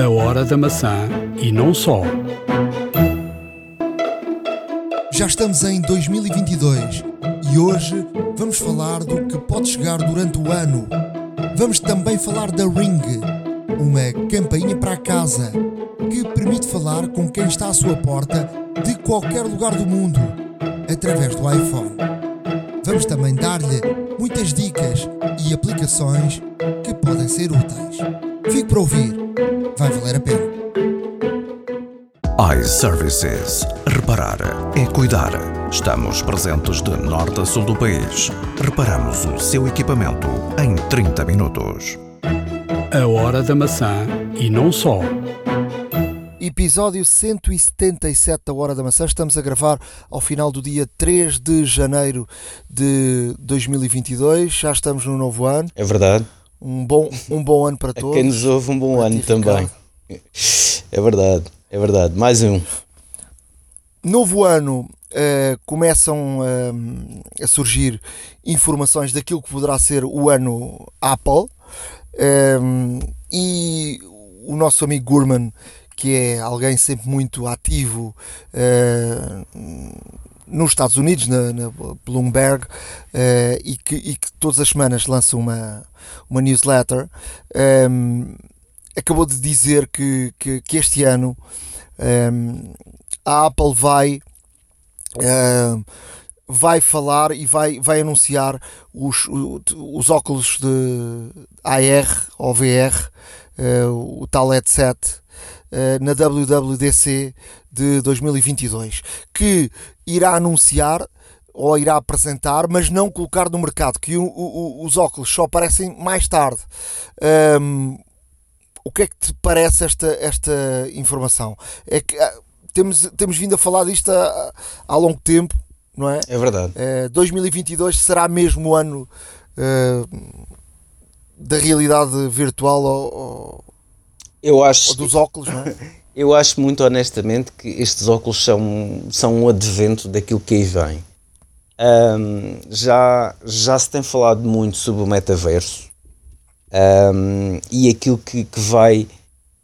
A Hora da Maçã e não só. Já estamos em 2022 e hoje vamos falar do que pode chegar durante o ano. Vamos também falar da Ring, uma campainha para a casa que permite falar com quem está à sua porta de qualquer lugar do mundo através do iPhone. Vamos também dar-lhe muitas dicas e aplicações que podem ser úteis. Fique para ouvir, vai valer a pena. iServices. Reparar é cuidar. Estamos presentes de norte a sul do país. Reparamos o seu equipamento em 30 minutos. A Hora da Maçã e não só. Episódio 177 da Hora da Maçã. Estamos a gravar ao final do dia 3 de janeiro de 2022. Já estamos no novo ano. É verdade. Um bom, um bom ano para A todos. quem nos ouve um bom ano também. É verdade, é verdade. Mais um. Novo ano, eh, começam eh, a surgir informações daquilo que poderá ser o ano Apple. Eh, e o nosso amigo Gurman, que é alguém sempre muito ativo nos Estados Unidos, na, na Bloomberg, eh, e, que, e que todas as semanas lança uma, uma newsletter, eh, acabou de dizer que, que, que este ano eh, a Apple vai eh, vai falar e vai, vai anunciar os, os óculos de AR ou VR, eh, o tal headset, na WWDC de 2022, que irá anunciar ou irá apresentar, mas não colocar no mercado, que o- o- os óculos só aparecem mais tarde. Ahm, o que é que te parece esta, esta informação? É que ah, temos, temos vindo a falar disto há, há longo tempo, não é? É verdade. Eh, 2022 será mesmo o ano eh, da realidade virtual ou, ou- Eu ou acho, dos óculos, não é? eu acho muito honestamente que estes óculos são, são um advento daquilo que aí vem. Ahm, já, já se tem falado muito sobre o metaverso ahm, e aquilo que, que vai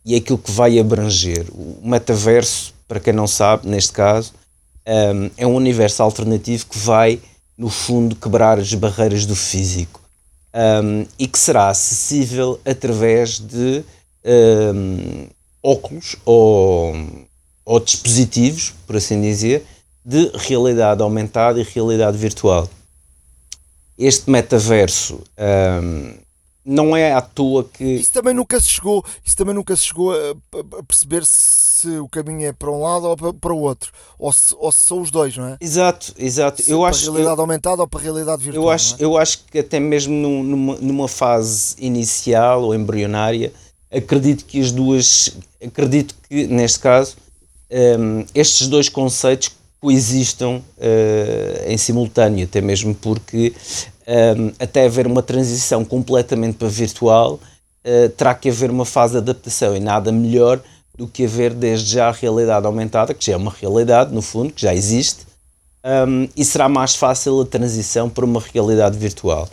e aquilo que vai abranger. O metaverso, para quem não sabe, neste caso, ahm, é um universo alternativo que vai, no fundo, quebrar as barreiras do físico um, e que será acessível através de um, óculos ou, ou dispositivos, por assim dizer, de realidade aumentada e realidade virtual. Este metaverso um, não é à toa que Isso também nunca se chegou, isso também nunca se chegou a, a- perceber se o caminho é para um lado ou para, o outro, ou se, ou se são os dois, não é? Exato, exato. Se Eu para acho, eu, realidade aumentada ou para realidade virtual. eu, acho, é? eu acho que até mesmo num- numa, numa fase inicial ou embrionária, acredito que as duas, acredito que neste caso, hum, estes dois conceitos coexistam eh, em simultâneo, até mesmo porque hum, até haver uma transição completamente para virtual, eh, terá que haver uma fase de adaptação e nada melhor do que haver desde já a realidade aumentada, que já é uma realidade no fundo, que já existe, um, e será mais fácil a transição para uma realidade virtual.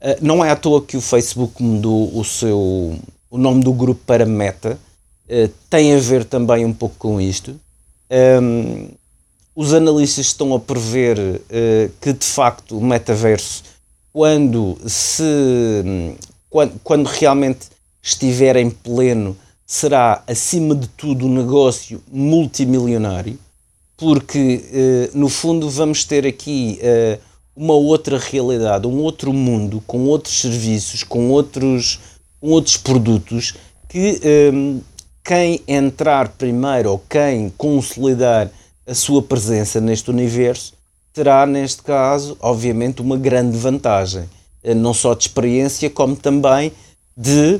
Uh, não é à toa que o Facebook mudou o seu o nome do grupo para Meta, uh, tem a ver também um pouco com isto. Um, os analistas estão a prever uh, que de facto o metaverso, quando se quando, quando realmente estiver em pleno, será acima de tudo um negócio multimilionário porque eh, no fundo vamos ter aqui eh, uma outra realidade, um outro mundo, com outros serviços, com outros, com outros produtos que eh, quem entrar primeiro ou quem consolidar a sua presença neste universo terá, neste caso, obviamente, uma grande vantagem, eh, não só de experiência, como também de,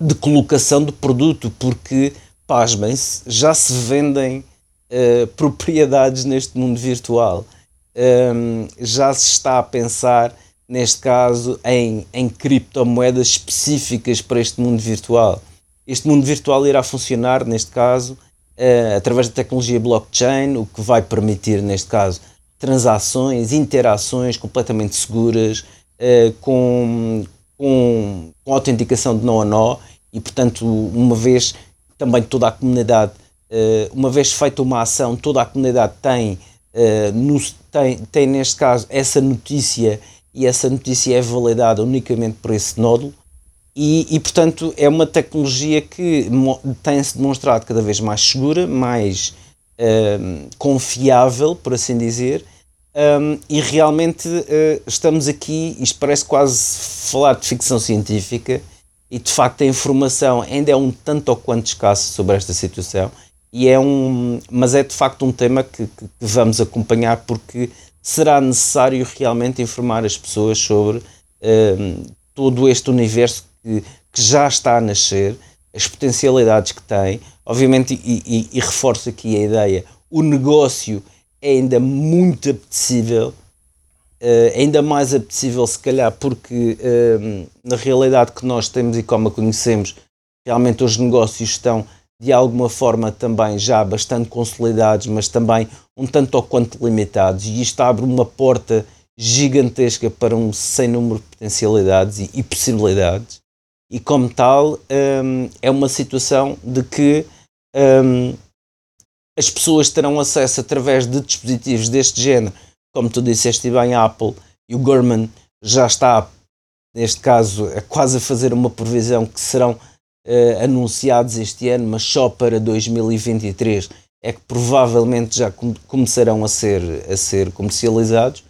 de colocação de produto, porque, pasmem-se, já se vendem eh, propriedades neste mundo virtual. Um, já se está a pensar, neste caso, em, em criptomoedas específicas para este mundo virtual. Este mundo virtual irá funcionar, neste caso, eh, através da tecnologia blockchain, o que vai permitir, neste caso, transações, interações completamente seguras, eh, com, com, com autenticação de nó a nó, e, portanto, uma vez também toda a comunidade, uma vez feita uma ação, toda a comunidade tem, no, tem, tem neste caso essa notícia e essa notícia é validada unicamente por esse nódulo. E, e, portanto é uma tecnologia que tem-se demonstrado cada vez mais segura, mais uh, confiável, por assim dizer, um, e realmente uh, estamos aqui, isto parece quase falar de ficção científica, e de facto a informação ainda é um tanto ou quanto escassa sobre esta situação, e é um, mas é de facto um tema que, que vamos acompanhar porque será necessário realmente informar as pessoas sobre um, todo este universo que, que, já está a nascer, as potencialidades que tem, obviamente, e, e, e reforço aqui a ideia, o negócio é ainda muito apetecível, uh, ainda mais apetecível se calhar porque uh, na realidade que nós temos e como a conhecemos, realmente os negócios estão de alguma forma também já bastante consolidados, mas também um tanto ou quanto limitados, e isto abre uma porta gigantesca para um sem número de potencialidades e, e possibilidades, e como tal um, é uma situação de que um, as pessoas terão acesso através de dispositivos deste género, como tu disseste bem, a Apple e o Gurman já está, neste caso, a quase a fazer uma previsão que serão uh, anunciados este ano, mas só para 2023 é que provavelmente já com começarão a ser, a ser comercializados.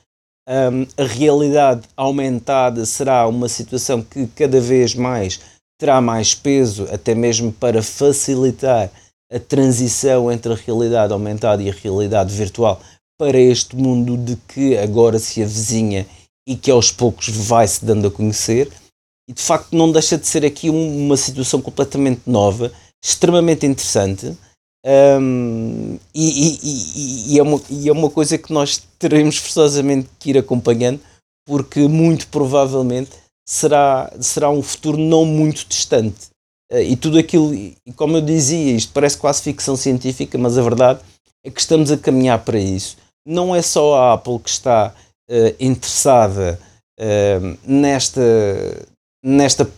Um, a realidade aumentada será uma situação que cada vez mais terá mais peso, até mesmo para facilitar a transição entre a realidade aumentada e a realidade virtual para este mundo de que agora se avizinha e que aos poucos vai se dando a conhecer. E de facto não deixa de ser aqui um, uma situação completamente nova, extremamente interessante. Um, e, e, e, é uma, e é uma coisa que nós teremos forçosamente que ir acompanhando, porque muito provavelmente será, será um futuro não muito distante. Uh, e tudo aquilo, e como eu dizia, isto parece quase ficção científica, mas a verdade é que estamos a caminhar para isso. Não é só a Apple que está uh, interessada uh, nesta, nesta,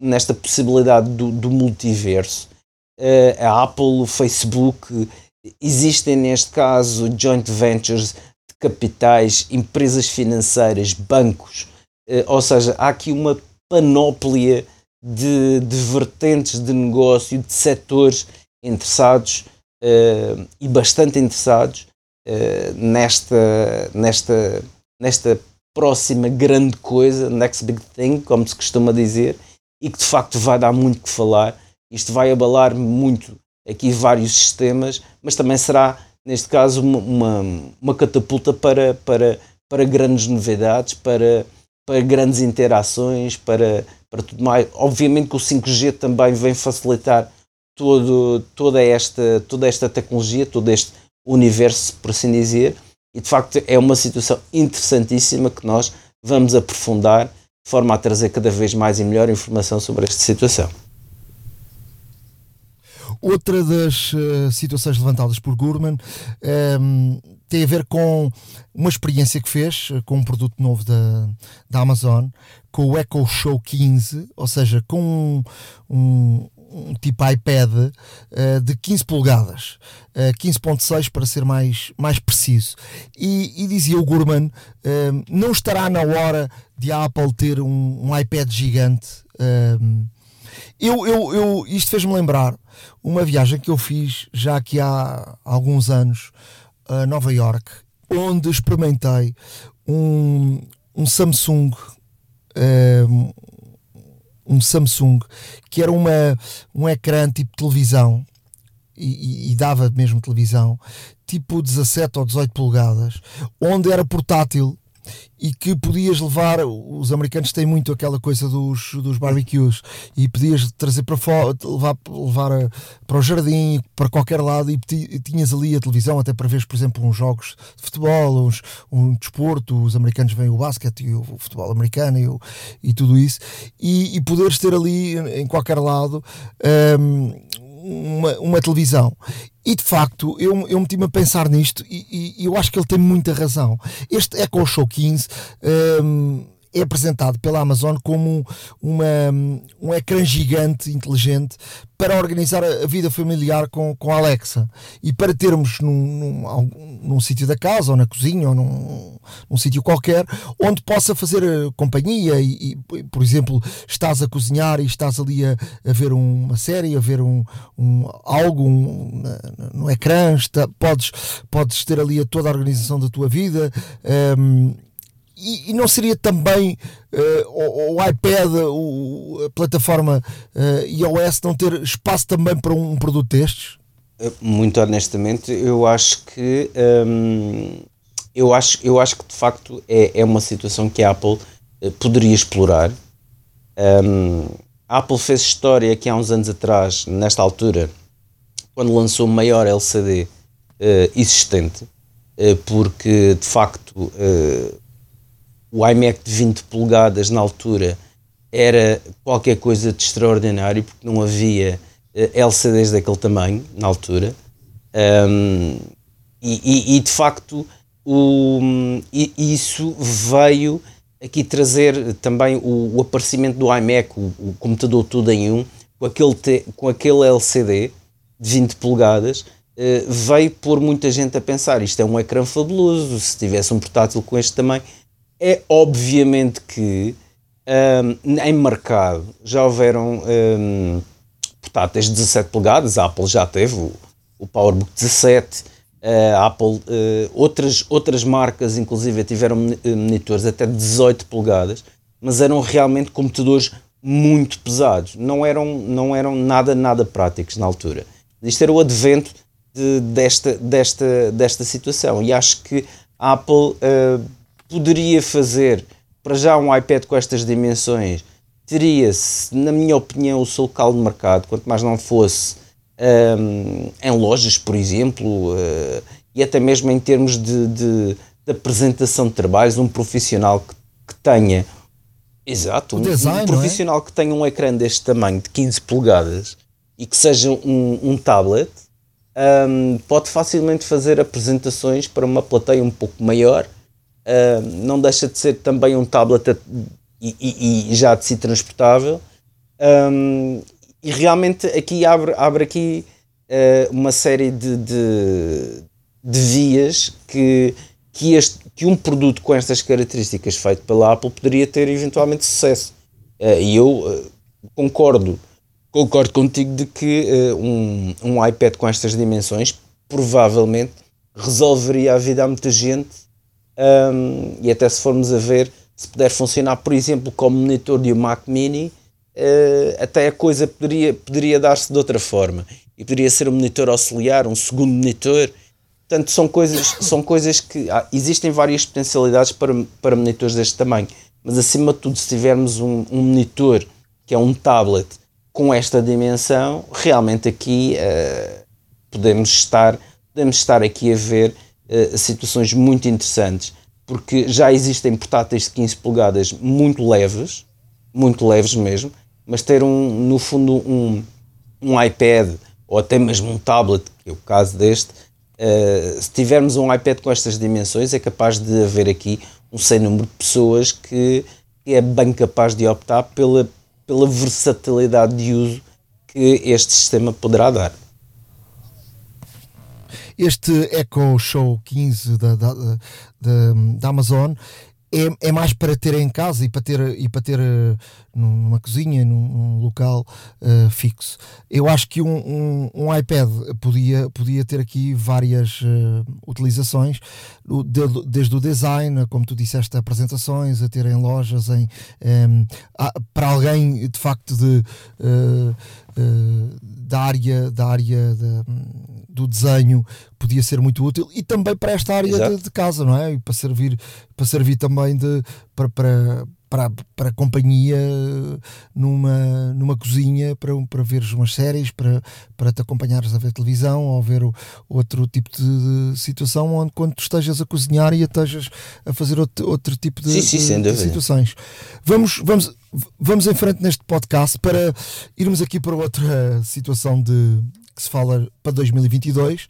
nesta possibilidade do, do multiverso. Uh, a Apple, o Facebook, existem neste caso joint ventures de capitais, empresas financeiras, bancos, uh, ou seja, há aqui uma panóplia de, de vertentes de negócio, de setores interessados uh, e bastante interessados nesta, nesta, nesta próxima grande coisa, next big thing, como se costuma dizer, e que de facto vai dar muito que falar. Isto vai abalar muito aqui vários sistemas, mas também será, neste caso, uma, uma, catapulta para, para, para grandes novidades, para, para grandes interações, para, para tudo mais. Obviamente que o 5G também vem facilitar todo, toda, esta, toda esta tecnologia, todo este universo, por assim dizer, e de facto é uma situação interessantíssima que nós vamos aprofundar de forma a trazer cada vez mais e melhor informação sobre esta situação. Outra das uh, situações levantadas por Gurman um, ehm, tem a ver com uma experiência que fez uh, com um produto novo da, da Amazon, com o Echo Show 15, ou seja, com um, um, um tipo iPad uh, de 15 polegadas, uh, 15.6 para ser mais, mais preciso. E, e dizia o Gurman, uh, não estará na hora de a Apple ter um, um iPad gigante. Eu, eu, eu, isto fez-me lembrar uma viagem que eu fiz já aqui há alguns anos a Nova York, onde experimentei um, um Samsung um Samsung que era uma, um ecrã tipo televisão e, e, e, dava mesmo televisão, tipo 17 ou 18 polegadas, onde era portátil e que podias levar. Os americanos têm muito aquela coisa dos, dos barbecues e podias trazer para fora, levar, levar a, para o jardim, para qualquer lado e, tinhas ali a televisão até para ver, por exemplo, uns jogos de futebol, uns, um desporto. Os americanos veem o basquete e o, futebol americano e, o, e tudo isso, e, e, poderes ter ali em qualquer lado. Um, uma, uma televisão. E de facto, eu, eu meti-me a pensar nisto e, e, eu acho que ele tem muita razão. Este Echo Show 15 um, é apresentado pela Amazon como uma, um ecrã gigante, inteligente, para organizar a, vida familiar com, com a Alexa e para termos num, num, num sítio da casa ou na cozinha ou num, num sítio qualquer onde possa fazer eh, companhia e, e, por exemplo, estás a cozinhar e estás ali a, a ver uma série, a ver um, um algo um, no ecrã, está, podes, podes ter ali toda a organização da tua vida. Um, ehm, e, e, não seria também uh, o, o, iPad, o, a plataforma uh, iOS, não ter espaço também para um, produto destes? Eh, muito honestamente, eu acho que hum, eu, acho, eu acho que de facto é, é uma situação que a Apple poderia explorar. Um, a Apple fez história aqui há uns anos atrás, nesta altura, quando lançou o maior LCD uh, existente, uh, porque de facto uh, o iMac de 20 polegadas na altura era qualquer coisa de extraordinário, porque não havia uh, LCDs daquele tamanho na altura. Um, e, e, e, de facto o, isso veio aqui trazer também o, o aparecimento do iMac, o, o, computador todo em um, com aquele, te, com aquele LCD de 20 polegadas, uh, veio pôr muita gente a pensar, isto é um ecrã fabuloso, se tivesse um portátil com este tamanho, é obviamente que um, em mercado já houveram um, portáteis de 17 polegadas, a Apple já teve o, o PowerBook 17, a Apple, uh, outras, outras marcas inclusive tiveram monitores até 18 polegadas, mas eram realmente computadores muito pesados, não eram, não eram nada, nada práticos na altura. Isto era o advento de, desta, desta, desta situação. E acho que a Apple uh, poderia fazer para já um iPad com estas dimensões teria-se, na minha opinião, o seu local de mercado, quanto mais não fosse um, em lojas, por exemplo, uh, e até mesmo em termos de, de, de, apresentação de trabalhos, um profissional que, que tenha exato, um, design, um, é? profissional é? que tenha um ecrã deste tamanho de 15 polegadas e que seja um, um tablet um, pode facilmente fazer apresentações para uma plateia um pouco maior uh, não deixa de ser também um tablet e, e, e já de si transportável. Um, e realmente aqui abre, abre aqui uh, uma série de, de, de, vias que, que, este, que um produto com estas características feito pela Apple poderia ter eventualmente sucesso. Uh, e eu uh, concordo, concordo contigo de que um, um iPad com estas dimensões provavelmente resolveria a vida a muita gente um, e até se formos a ver, se puder funcionar, por exemplo, como monitor de um Mac Mini, uh, até a coisa poderia, poderia dar-se de outra forma. E poderia ser um monitor auxiliar, um segundo monitor. Portanto, são coisas, são coisas que. Ah, existem várias potencialidades para, para monitores deste tamanho. Mas acima de tudo, se tivermos um, um monitor que é um tablet com esta dimensão, realmente aqui uh, podemos, estar, podemos estar aqui a ver uh, situações muito interessantes, porque já existem portáteis de 15 polegadas muito leves, muito leves mesmo, mas ter um, no fundo um, um iPad ou até mesmo um tablet, que é o caso deste, uh, se tivermos um iPad com estas dimensões, é capaz de haver aqui um sem número de pessoas que, que é bem capaz de optar pela, pela versatilidade de uso que este sistema poderá dar. Este Echo Show 15 da, da, da, da Amazon é, é mais para ter em casa e para ter, e para ter uh, numa cozinha, num, num local uh, fixo. Eu acho que um, um, um, iPad podia, podia ter aqui várias uh, utilizações, de, desde o design, como tu disseste, apresentações, a ter em lojas, em, um, para alguém de facto de, da área, da área do desenho podia ser muito útil e também para esta área de, de, casa, não é? E para servir, para servir também de, para, para, para, para companhia numa, numa cozinha para, para veres umas séries, para, para te acompanhares a ver televisão ou ver o, outro tipo de, situação onde quando tu estejas a cozinhar e estejas a fazer outro, outro tipo de, sim, sim, de situações. Vamos, vamos, vamos em frente neste podcast para irmos aqui para outra situação de que se fala para 2022,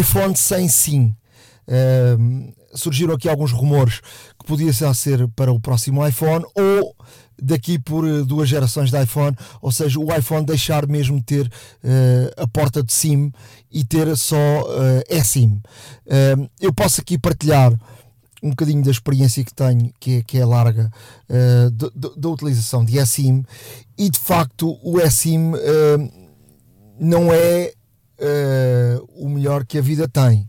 iPhone sem SIM. Uh, surgiram aqui alguns rumores que podia ser para o próximo iPhone ou daqui por eh, duas gerações de iPhone, ou seja, o iPhone deixar mesmo ter uh, a porta de SIM e ter só uh, eSIM. Uh, eu posso aqui partilhar um bocadinho da experiência que tenho, que é, que é larga, uh, da utilização de eSIM, e de facto o eSIM não é o melhor que a vida tem.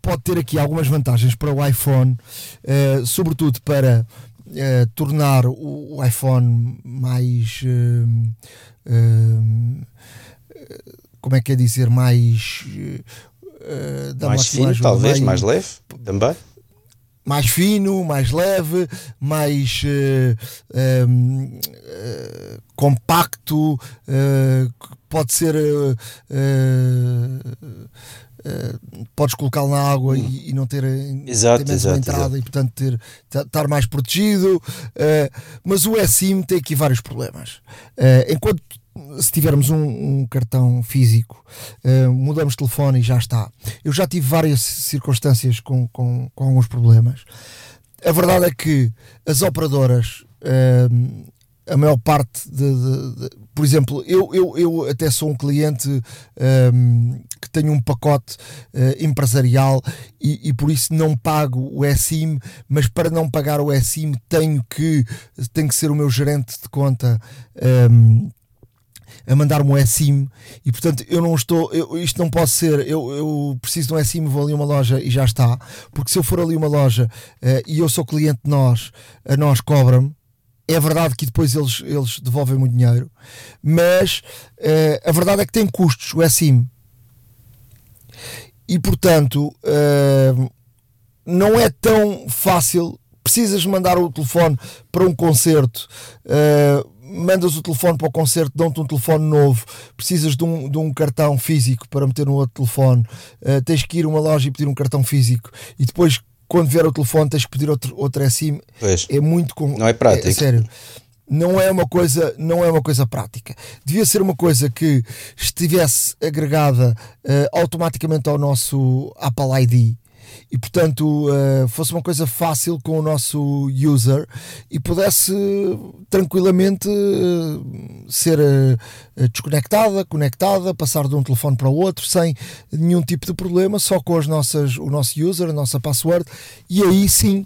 Pode ter aqui algumas vantagens para o iPhone, sobretudo para tornar o, iPhone mais. como é que é dizer? Mais. mais fino, talvez, mais, mais leve também mais fino, mais leve, mais uh, uh, compacto, uh, pode ser. Podes colocá-lo na água hum. e, e, não ter, exato, ter exato, entrada exato. e portanto ter, estar mais protegido mas o eSIM tem aqui vários problemas enquanto se tivermos um, um cartão físico, uh, mudamos de telefone e já está. Eu já tive várias circunstâncias com, com, com alguns problemas. A verdade é que as operadoras, uh, a maior parte de, de, de, por exemplo, eu, eu, eu até sou um cliente um, que tenho um pacote uh, empresarial e, e, por isso não pago o SIM, mas para não pagar o SIM tenho que, tem que ser o meu gerente de conta um, a mandar-me um eSIM. E portanto eu não estou, eu, isto não pode ser, eu, eu preciso de um eSIM, vou ali a uma loja e já está, porque se eu for ali a uma loja uh, e eu sou cliente de nós, a nós cobra-me, é verdade que depois eles, eles devolvem muito dinheiro, mas uh, a verdade é que tem custos o eSIM. E portanto, uh, não é tão fácil. Precisas mandar o telefone para um concerto. Uh, mandas o telefone para o concerto, dão-te um telefone novo, precisas de um, de um cartão físico para meter no outro telefone, uh, tens que ir a uma loja e pedir um cartão físico e depois, quando vier o telefone, tens que pedir outro, outro SIM. Pois. É muito. Com... Não é prático. É, é, sério. Não é uma coisa, não é uma coisa prática. Devia ser uma coisa que estivesse agregada uh, automaticamente ao nosso Apple ID e portanto uh, fosse uma coisa fácil com o nosso user e pudesse tranquilamente uh, ser uh, desconectada, conectada, passar de um telefone para o outro sem nenhum tipo de problema, só com as nossas, o nosso user, a nossa password, e aí sim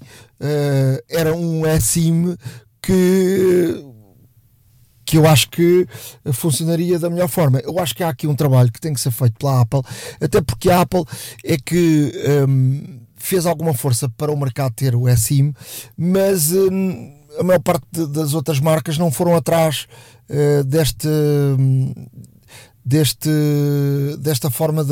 era um eSIM que que eu acho que funcionaria da melhor forma. Eu acho que há aqui um trabalho que tem que ser feito pela Apple, até porque a Apple é que um, fez alguma força para o mercado ter o eSIM, mas um, a maior parte das outras marcas não foram atrás uh, deste. Um, deste, desta forma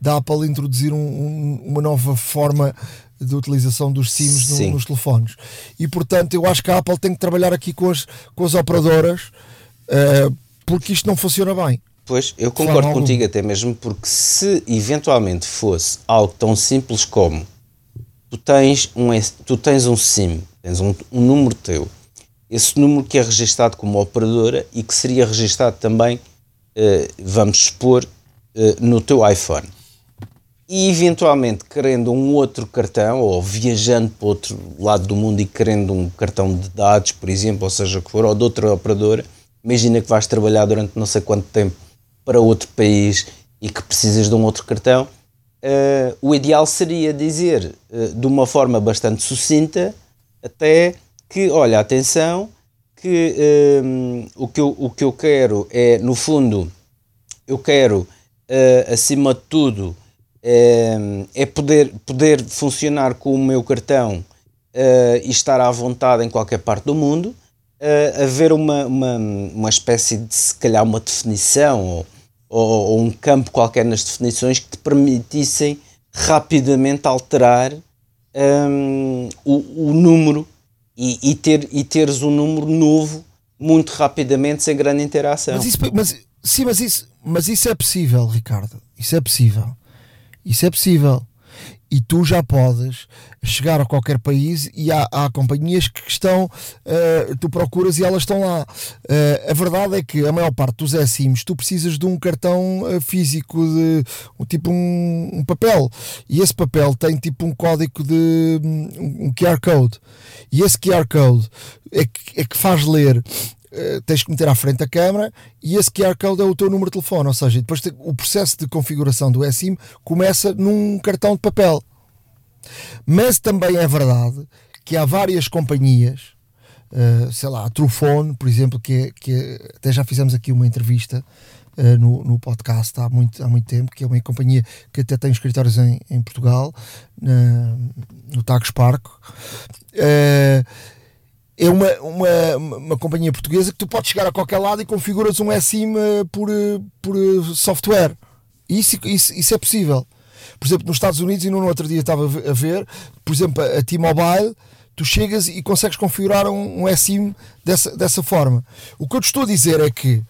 da Apple introduzir um, uma nova forma de utilização dos SIMs no, nos telefones. E portanto, eu acho que a Apple tem que trabalhar aqui com as, com as operadoras uh, porque isto não funciona bem. Pois, eu concordo contigo, até mesmo porque se eventualmente fosse algo tão simples como tu tens um, tu tens um SIM, tens um, um número teu, esse número que é registado como operadora e que seria registado também, uh, vamos supor, uh, no teu iPhone. E eventualmente querendo um outro cartão, ou viajando para outro lado do mundo e querendo um cartão de dados, por exemplo, ou seja, que for, ou de outra operadora, imagina que vais trabalhar durante não sei quanto tempo para outro país e que precisas de um outro cartão, uh, o ideal seria dizer uh, de uma forma bastante sucinta até que, olha, atenção, que um, eh, o, que eu, o que eu quero é, no fundo, eu quero, uh, acima de tudo, é poder, poder funcionar com o meu cartão e estar à vontade em qualquer parte do mundo uh, haver uma, uma, uma espécie de, se calhar, uma definição ou, ou, ou, um campo qualquer nas definições que te permitissem rapidamente alterar um, o, o, número e, e, ter, e teres um número novo muito rapidamente, sem grande interação. Mas isso, mas, sim, mas isso, mas isso é possível, Ricardo. Isso é possível. Isso é possível. E tu já podes chegar a qualquer país e há, há companhias que estão, uh, tu procuras e elas estão lá. Uh, a verdade é que a maior parte dos eSIMs tu precisas de um cartão uh, físico, de um, tipo um, um, papel, e esse papel tem tipo um código de um QR Code, e esse QR Code é que, é que faz ler Uh, tens que meter à frente a câmera e esse QR Code é o teu número de telefone, ou seja, depois o processo de configuração do eSIM começa num cartão de papel. Mas também é verdade que há várias companhias, uh, sei lá, a Trufone, por exemplo, que, que até já fizemos aqui uma entrevista uh, no, no podcast há muito, há muito tempo, que é uma companhia que até tem escritórios em, em Portugal, no Tagus Park. Uh, é uma, uma, uma companhia portuguesa que tu podes chegar a qualquer lado e configuras um SIM por, por software. Isso, isso, isso é possível. Por exemplo, nos Estados Unidos, e no outro dia estava a ver, por exemplo, a T-Mobile, tu chegas e consegues configurar um, um SIM dessa, dessa forma. O que eu te estou a dizer é que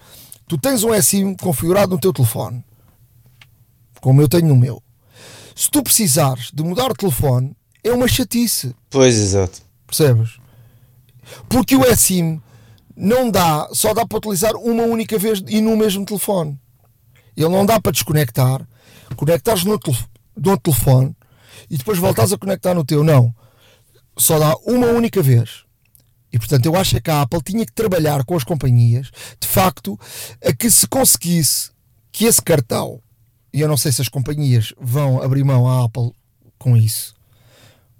tu tens um SIM configurado no teu telefone, como eu tenho no meu. Se tu precisares de mudar o telefone, é uma chatice. Pois, exato. Percebes? Porque o eSIM não dá, só dá para utilizar uma única vez e no mesmo telefone. Ele não dá para desconectar, conectares no, no telefone e depois voltares a conectar no teu. Não. Só dá uma única vez. E portanto eu acho que a Apple tinha que trabalhar com as companhias, de facto, a que se conseguisse que esse cartão, e eu não sei se as companhias vão abrir mão à Apple com isso,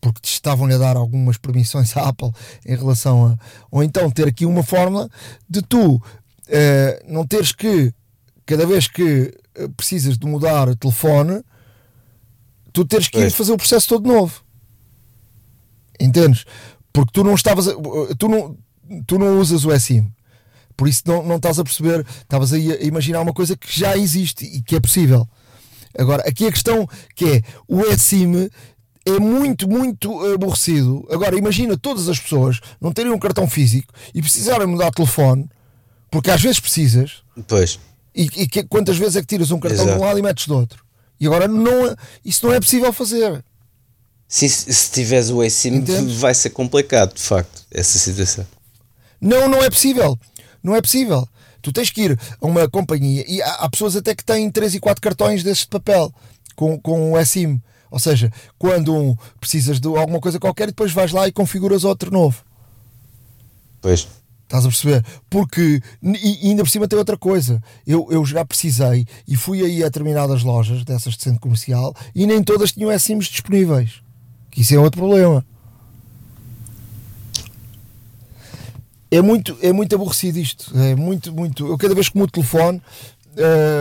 porque estavam-lhe a dar algumas permissões à Apple em relação a. Ou então ter aqui uma fórmula de tu uh, não teres que, cada vez que eh, precisas de mudar o telefone, tu teres que ir fazer o processo todo novo. Entendes? Porque tu não estavas. A, tu, não, tu não usas o eSIM. Por isso não, não estás a perceber. Estavas a imaginar uma coisa que já existe e que é possível. Agora, aqui a questão que é o eSIM é muito, muito aborrecido. Agora, imagina todas as pessoas não terem um cartão físico e precisarem mudar de telefone, porque às vezes precisas. Pois. E, e que, quantas vezes é que tiras um cartão Exato. de um lado e metes do outro? E agora não, isso não é possível fazer. Sim, se tiveres o eSIM vai ser complicado, de facto, essa situação. Não, não é possível. Não é possível. Tu tens que ir a uma companhia e há, há pessoas até que têm 3 e 4 cartões deste papel com, com o eSIM. Ou seja, quando um, precisas de alguma coisa qualquer, depois vais lá e configuras outro novo. Pois. Estás a perceber? Porque, e ainda por cima tem outra coisa. Eu, eu já precisei e fui aí a determinadas lojas dessas de centro comercial e nem todas tinham SIMs disponíveis. Que isso é outro problema. É muito, é muito aborrecido isto. É muito, muito. Eu cada vez que mudo o telefone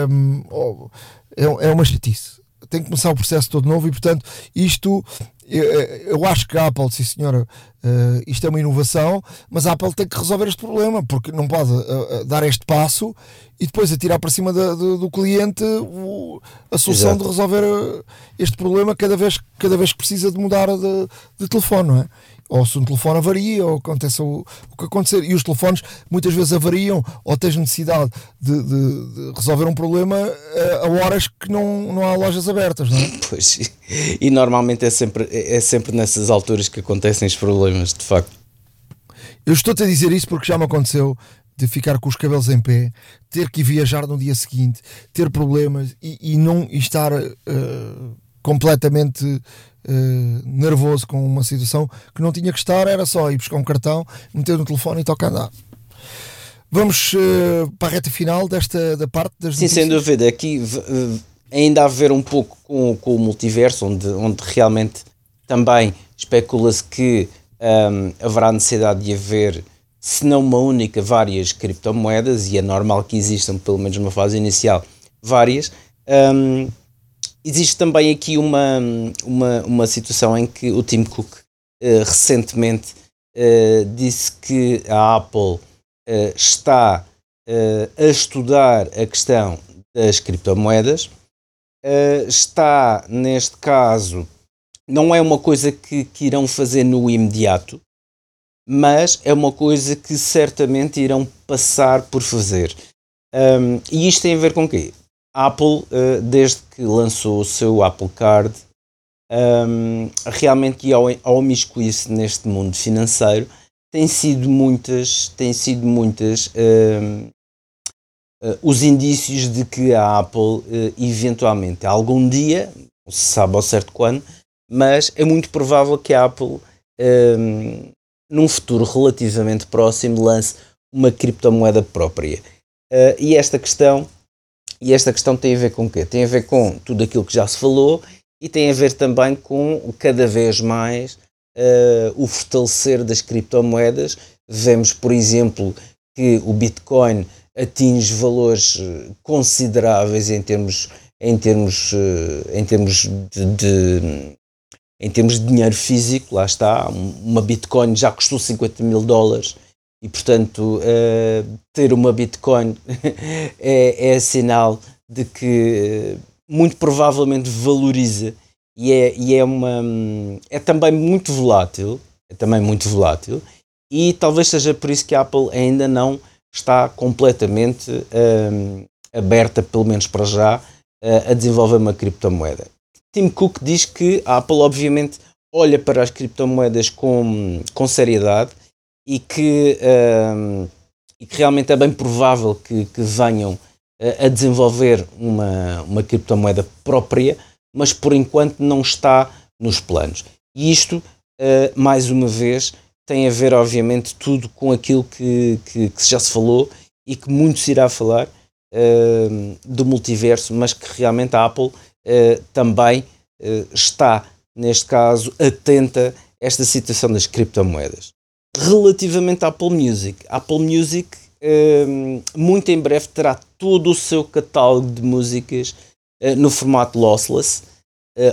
hum, oh, é, é uma chatice. Tem que começar o processo todo novo e, portanto, isto eu, eu, acho que a Apple, sim senhora, uh, isto é uma inovação, mas a Apple tem que resolver este problema, porque não pode uh, dar este passo e depois atirar para cima da, do, do, cliente o, a solução Exato. de resolver este problema cada vez, cada vez que precisa de mudar de, de telefone, não é? ou se um telefone avaria, ou acontece o, o, que acontecer. E os telefones muitas vezes avariam, ou tens necessidade de, de, de resolver um problema a, a, horas que não, não há lojas abertas, não é? Pois, e normalmente é sempre, é sempre nessas alturas que acontecem os problemas, de facto. Eu estou-te a dizer isso porque já me aconteceu de ficar com os cabelos em pé, ter que viajar no dia seguinte, ter problemas e, e não e estar uh, completamente uh, nervoso com uma situação que não tinha que estar, era só ir buscar um cartão, meter no telefone e tocar andar. Vamos uh, para a reta final desta da parte das Sim, notícias. sem dúvida. Aqui ainda a ver um pouco com, com o multiverso, onde, onde realmente também especula-se que um, haverá necessidade de haver, se não uma única, várias criptomoedas, e é normal que existam, pelo menos numa fase inicial, várias. Um, existe também aqui uma, uma, uma situação em que o Tim Cook uh, recentemente uh, disse que a Apple uh, está a estudar a questão das criptomoedas. está, neste caso, não é uma coisa que, que irão fazer no imediato, mas é uma coisa que certamente irão passar por fazer. Um, e isto tem a ver com o quê? Apple, uh, desde que lançou o seu Apple Card, um, realmente ao, ao imiscuir-se neste mundo financeiro, tem sido muitas, tem sido muitas um, uh, os indícios de que a Apple uh, eventualmente algum dia, se sabe ao certo quando, mas é muito provável que a Apple um, num futuro relativamente próximo lance uma criptomoeda própria. Uh, e esta questão e esta questão tem a ver com o quê? Tem a ver com tudo aquilo que já se falou e tem a ver também com cada vez mais uh, o fortalecer das criptomoedas. Vemos, por exemplo, que o Bitcoin atinge valores eh, consideráveis em termos, em termos, uh, em termos de, de, em termos de dinheiro físico, lá está, uma Bitcoin já custou 50 mil dólares e, portanto, uh, ter uma Bitcoin é, é sinal de que muito provavelmente valoriza e é, e é uma é também muito volátil é também muito volátil e talvez seja por isso que a Apple ainda não está completamente um, aberta, pelo menos para já, a desenvolver uma criptomoeda. Tim Cook diz que a Apple obviamente olha para as criptomoedas com, com seriedade e que, um, e que realmente é bem provável que, que venham a desenvolver uma, uma criptomoeda própria, mas por enquanto não está nos planos. E isto, uh, mais uma vez, tem a ver, obviamente, tudo com aquilo que, que, que já se falou e que muito se irá falar uh, do multiverso, mas que realmente a Apple também está, neste caso, atenta a esta situação das criptomoedas. Relativamente à Apple Music, a Apple Music Ehm, muito em breve terá todo o seu catálogo de músicas no formato lossless,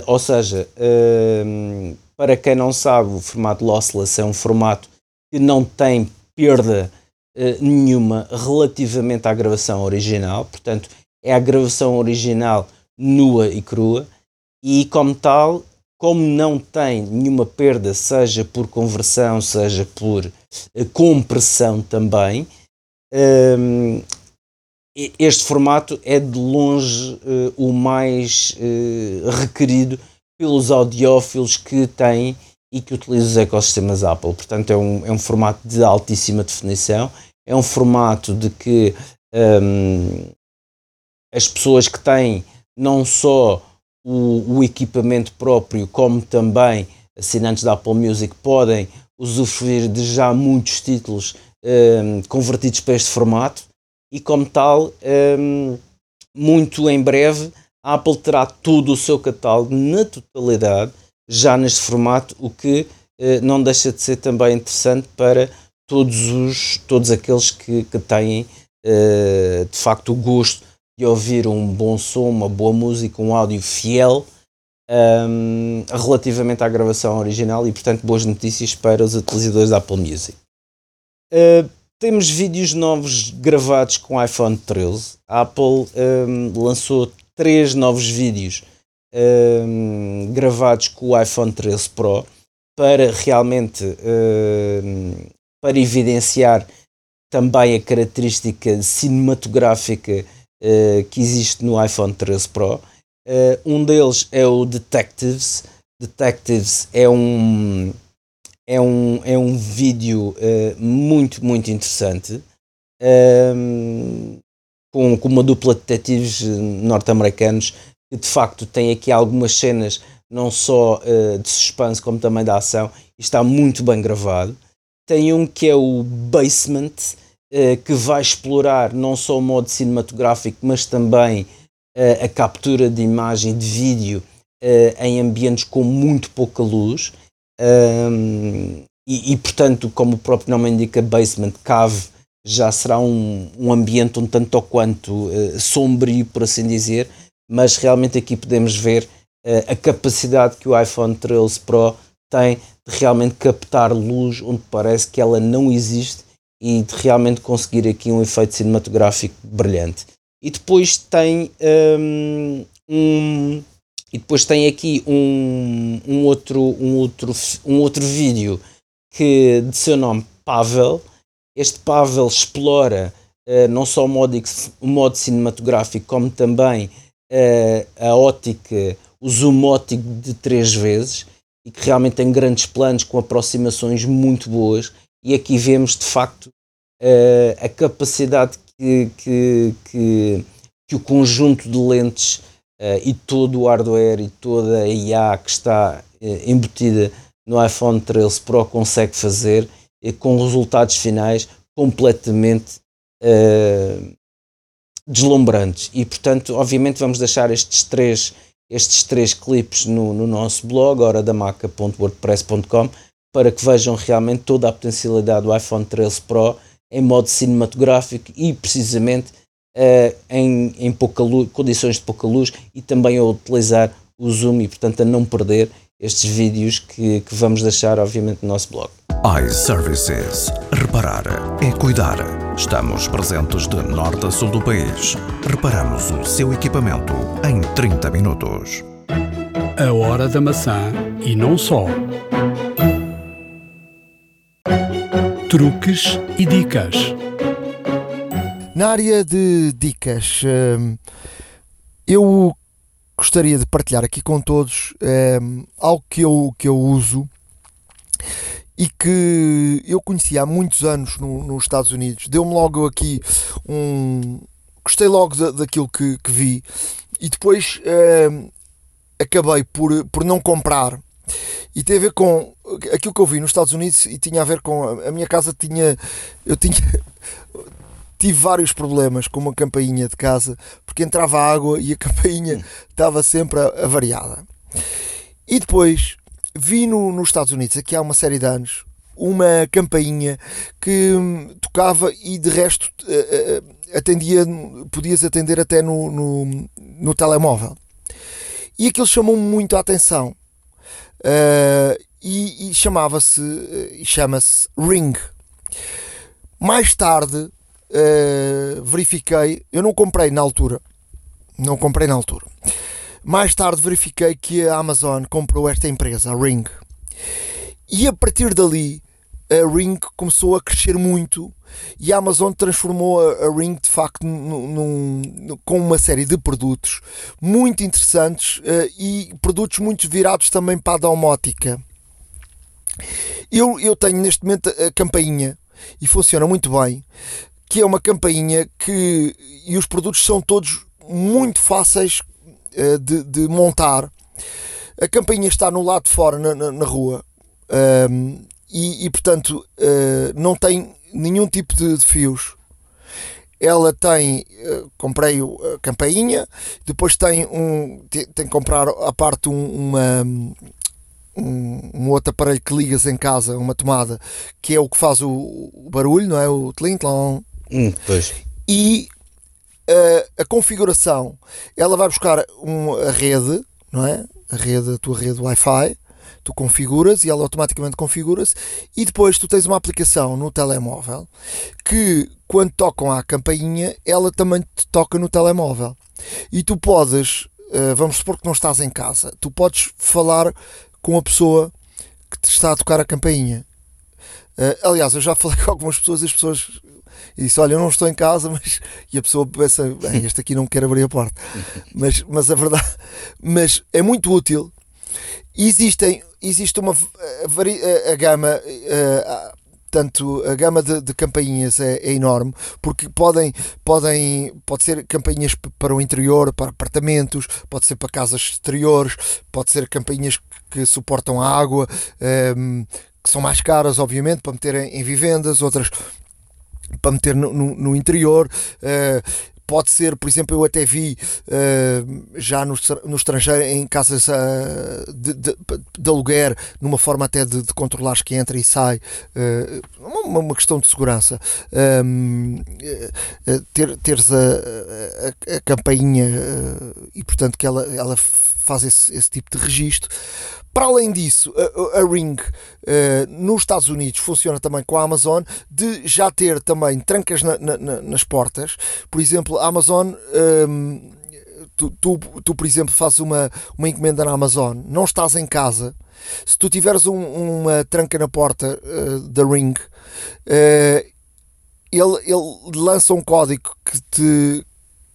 ou seja, para quem não sabe, o formato lossless é um formato que não tem perda nenhuma relativamente à gravação original, portanto, é a gravação original nua e crua, e como tal, como não tem nenhuma perda, seja por conversão, seja por compressão também, um, este formato é de longe uh, o mais uh, requerido pelos audiófilos que têm e que utilizam os ecossistemas Apple. Portanto, é um, é um formato de altíssima definição, é um formato de que um, as pessoas que têm não só o, o, equipamento próprio, como também assinantes da Apple Music podem usufruir de já muitos títulos um, convertidos para este formato. E, como tal, um, muito em breve a Apple terá todo o seu catálogo na totalidade já neste formato, o que uh, não deixa de ser também interessante para todos, os, todos aqueles que, que têm uh, de facto o gosto de ouvir um bom som, uma boa música, um áudio fiel um, relativamente à gravação original e, portanto, boas notícias para os utilizadores da Apple Music. Uh, temos vídeos novos gravados com iPhone 13. A Apple um, lançou três novos vídeos um, gravados com o iPhone 13 Pro para realmente um, para evidenciar também a característica cinematográfica uh, que existe no iPhone 13 Pro. Uh, um deles é o Detectives. Detectives é um é um, é um vídeo uh, muito, muito interessante. Um, com, com uma dupla de detetives norte-americanos que de facto tem aqui algumas cenas não só uh, de suspense como também da ação e está muito bem gravado. Tem um que é o Basement, que vai explorar não só o modo cinematográfico, mas também uh, a captura de imagem de vídeo em ambientes com muito pouca luz. E, e, portanto, como o próprio nome indica, basement, cave, já será um, um ambiente um tanto ou quanto sombrio, por assim dizer, mas realmente aqui podemos ver a capacidade que o iPhone 13 Pro tem de realmente captar luz onde parece que ela não existe e de realmente conseguir aqui um efeito cinematográfico brilhante. E depois tem um, um e depois tem aqui um, um, outro, um, outro, um outro vídeo que de seu nome Pavel. Este Pavel explora uh, não só o modo, o modo cinematográfico, como também uh, a ótica, o zoom óptico de três vezes e que realmente tem grandes planos com aproximações muito boas. E aqui vemos de facto uh, a capacidade que, que, que, que, o conjunto de lentes uh, e todo o hardware e toda a IA que está uh, embutida no iPhone 13 Pro consegue fazer com resultados finais completamente deslumbrantes. E portanto, obviamente, vamos deixar estes três estes três clipes no, no nosso blog, horadamaca.wordpress.com, para que vejam realmente toda a potencialidade do iPhone 13 Pro em modo cinematográfico e precisamente uh, em, em pouca luz, condições de pouca luz e também a utilizar o zoom e portanto a não perder estes vídeos que, que vamos deixar obviamente no nosso blog iServices. Reparar é cuidar. Estamos presentes de norte a sul do país. Reparamos o seu equipamento em 30 minutos. A hora da maçã e não só. Truques e dicas. Na área de dicas, hum, eu gostaria de partilhar aqui com todos hum, algo que eu, que eu uso e que eu conheci há muitos anos no, nos Estados Unidos. Deu-me logo aqui um. Gostei logo da, daquilo que, que, vi e depois uh, acabei por, por não comprar. E tem a ver com aquilo que eu vi nos Estados Unidos e tinha a ver com a minha casa tinha eu tinha tive vários problemas com uma campainha de casa porque entrava água e a campainha estava sempre avariada. E depois vi no, nos Estados Unidos, aqui há uma série de anos, uma campainha que hum, tocava e de resto uh, atendia, podias atender até no, no, no telemóvel. E aquilo chamou-me muito a atenção. Uh, e, e chamava-se e chama-se Ring. Mais tarde uh, verifiquei, eu não comprei na altura, não comprei na altura. Mais tarde verifiquei que a Amazon comprou esta empresa, a Ring. E a partir dali, a Ring começou a crescer muito e a Amazon transformou a, Ring de facto num, num, com uma série de produtos muito interessantes uh, e produtos muito virados também para a domótica. Eu, eu tenho neste momento a campainha e funciona muito bem, que é uma campainha que e os produtos são todos muito fáceis eh, de, de, montar. A campainha está no lado de fora, na, na, na rua, um, ehm, e, e, portanto uh, não tem nenhum tipo de, de fios. Ela tem, uh, comprei a campainha, depois tem um, tem, tem que comprar a parte um, uma, um, um, outro aparelho que ligas em casa, uma tomada, que é o que faz o, o barulho, não é? O tlintlon. Hum, pois. E a, a configuração, ela vai buscar um, a rede, não é? A rede, a tua rede Wi-Fi, tu configuras e ela automaticamente configura-se e depois tu tens uma aplicação no telemóvel que quando tocam à campainha ela também te toca no telemóvel e tu podes eh, vamos supor que não estás em casa tu podes falar com a pessoa que te está a tocar a campainha eh, aliás eu já falei com algumas pessoas e as pessoas e disse: Olha, eu não estou em casa, mas. E a pessoa pensa: Bem, este aqui não quer abrir a porta. Mas, mas a verdade. Mas é muito útil. Existem, existe uma. A, a, a gama. A, tanto a gama de, de campainhas é, é, enorme porque podem podem pode ser campainhas para o interior para apartamentos pode ser para casas exteriores pode ser campainhas que suportam a água um, ehm, que são mais caras obviamente para meter em, em vivendas outras para meter no, no, no interior. Uh, pode ser, por exemplo, eu até vi uh, já no, no estrangeiro em casas uh, de, de, de, aluguer, numa forma até de, de controlar que entra e sai, uh, uma, uma, questão de segurança. Um, ter, teres a, a, a campainha e, portanto, que ela, ela faz esse, esse tipo de registro. Para além disso, a, a Ring uh, nos Estados Unidos funciona também com a Amazon de já ter também trancas na, na, nas portas. Por exemplo, a Amazon. Um, ehm, tu, tu, tu, por exemplo, fazes uma, uma encomenda na Amazon, não estás em casa. Se tu tiveres um, uma tranca na porta uh, da Ring, uh, ele, ele lança um código que te,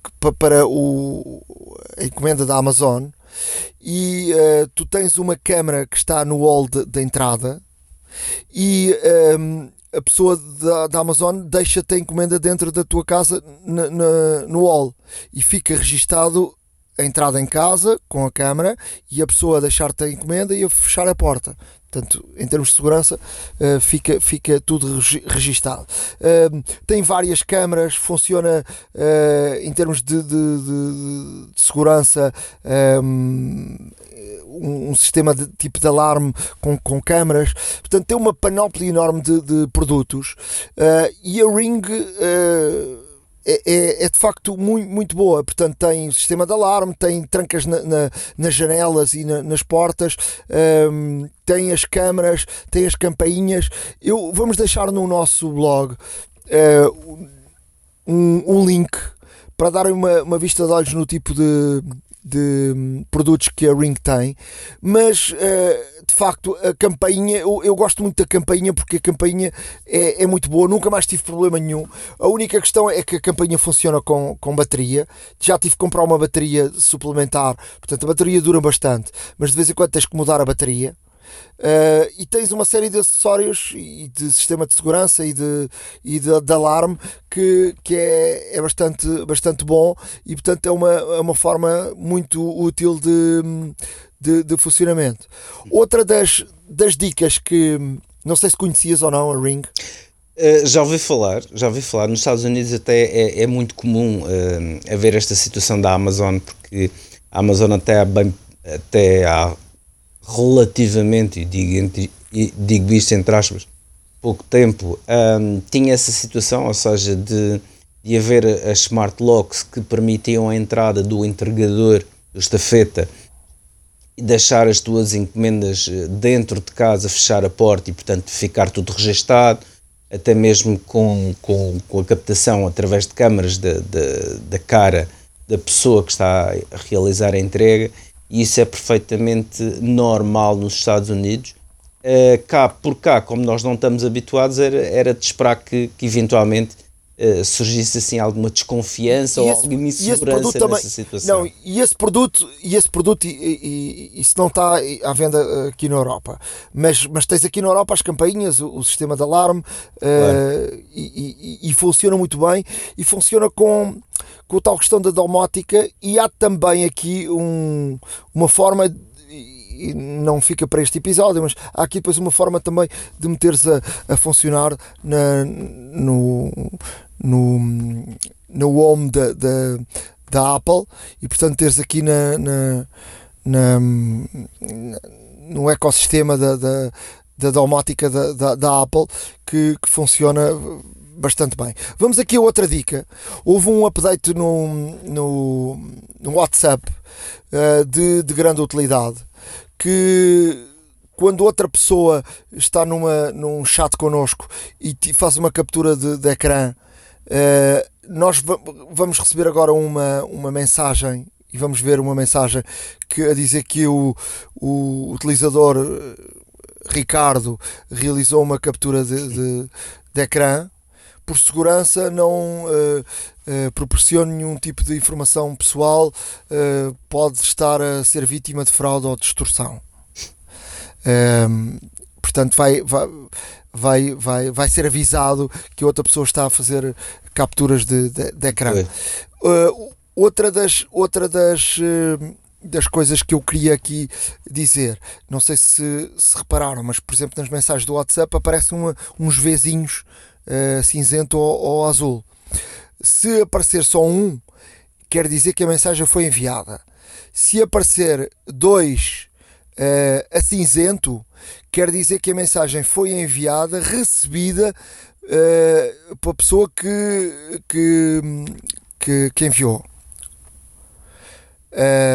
que, para o, a encomenda da Amazon e uh, tu tens uma câmera que está no hall da entrada e um, ehm, a pessoa da, da Amazon deixa-te a encomenda dentro da tua casa na, na, no hall e fica registado a entrada em casa com a câmera e a pessoa deixar-te a encomenda e a fechar a porta. Portanto, em termos de segurança, uh, fica, fica tudo registado. Uh, tem várias câmaras, funciona uh, em termos de, de, de, de segurança. Um, um, sistema de tipo de alarme com, com câmaras, portanto tem uma panóplia enorme de, de produtos e a Ring é, é, é, de facto muito, muito boa. Portanto, tem sistema de alarme, tem trancas na, na, nas janelas e na, nas portas, um, tem as câmaras, tem as campainhas. Eu, vamos deixar no nosso blog uh, um, um link para darem uma, uma vista de olhos no tipo de, de hum, produtos que a Ring tem, mas uh, de facto a campainha, eu, eu, gosto muito da campainha porque a campainha é, é, muito boa, nunca mais tive problema nenhum. A única questão é que a campainha funciona com, com bateria, já tive que comprar uma bateria suplementar, portanto a bateria dura bastante, mas de vez em quando tens que mudar a bateria. Uh, e tens uma série de acessórios e de sistema de segurança e de, e de, de alarme que, que é, é bastante, bastante bom e portanto é uma, é uma forma muito útil de, de, de funcionamento. Outra das, das dicas que não sei se conhecias ou não a Ring. Uh, já ouvi falar, já ouvi falar. Nos Estados Unidos até é, é muito comum uh, haver esta situação da Amazon, porque a Amazon até há, bem, até há relativamente, e digo, digo isto entre aspas, pouco tempo, um, tinha essa situação, ou seja, de, de haver as smart locks que permitiam a entrada do entregador, do estafeta, deixar as tuas encomendas eh, dentro de casa, fechar a porta e, portanto, ficar tudo registado, até mesmo com, com, com a captação através de câmaras da, da, cara da pessoa que está a realizar a entrega e isso é perfeitamente normal nos Estados Unidos. Uh, cá por cá, como nós não estamos habituados, era, era de esperar que, que eventualmente uh, surgisse assim alguma desconfiança ou alguma insegurança nessa também, situação. Não, e esse produto, e esse produto e, e, isso não está à venda aqui na Europa, mas, mas tens aqui na Europa as campainhas, o, o sistema de alarme claro. uh, e, e, funciona muito bem e funciona com com a tal questão da domótica e há também aqui um, uma forma e não fica para este episódio, mas há aqui depois uma forma também de meteres a, a funcionar na, no, no, no home da, da, da Apple e portanto teres aqui na, na, na no ecossistema da, da, da domótica da, da, da Apple que, que funciona bastante bem. Vamos aqui a outra dica. Houve um update no, no, no WhatsApp uh, de, de grande utilidade que quando outra pessoa está numa, num chat connosco e faz uma captura de, de ecrã, uh, nós vamos receber agora uma, uma mensagem e vamos ver uma mensagem que a dizer que o, o utilizador eh, Ricardo realizou uma captura de, de, de ecrã por segurança não uh, uh, nenhum tipo de informação pessoal, uh, pode estar a ser vítima de fraude ou distorção. Ehm, portanto, vai, vai, vai, vai, vai ser avisado que outra pessoa está a fazer capturas de, de, de ecrã. outra das, outra das, das coisas que eu queria aqui dizer, não sei se, se repararam, mas por exemplo nas mensagens do WhatsApp aparecem uma, uns vezinhos uh, cinzento ou, ou azul. Se aparecer só um, quer dizer que a mensagem foi enviada. Se aparecer dois uh, a cinzento, quer dizer que a mensagem foi enviada, recebida uh, pela pessoa que, que, que, que enviou.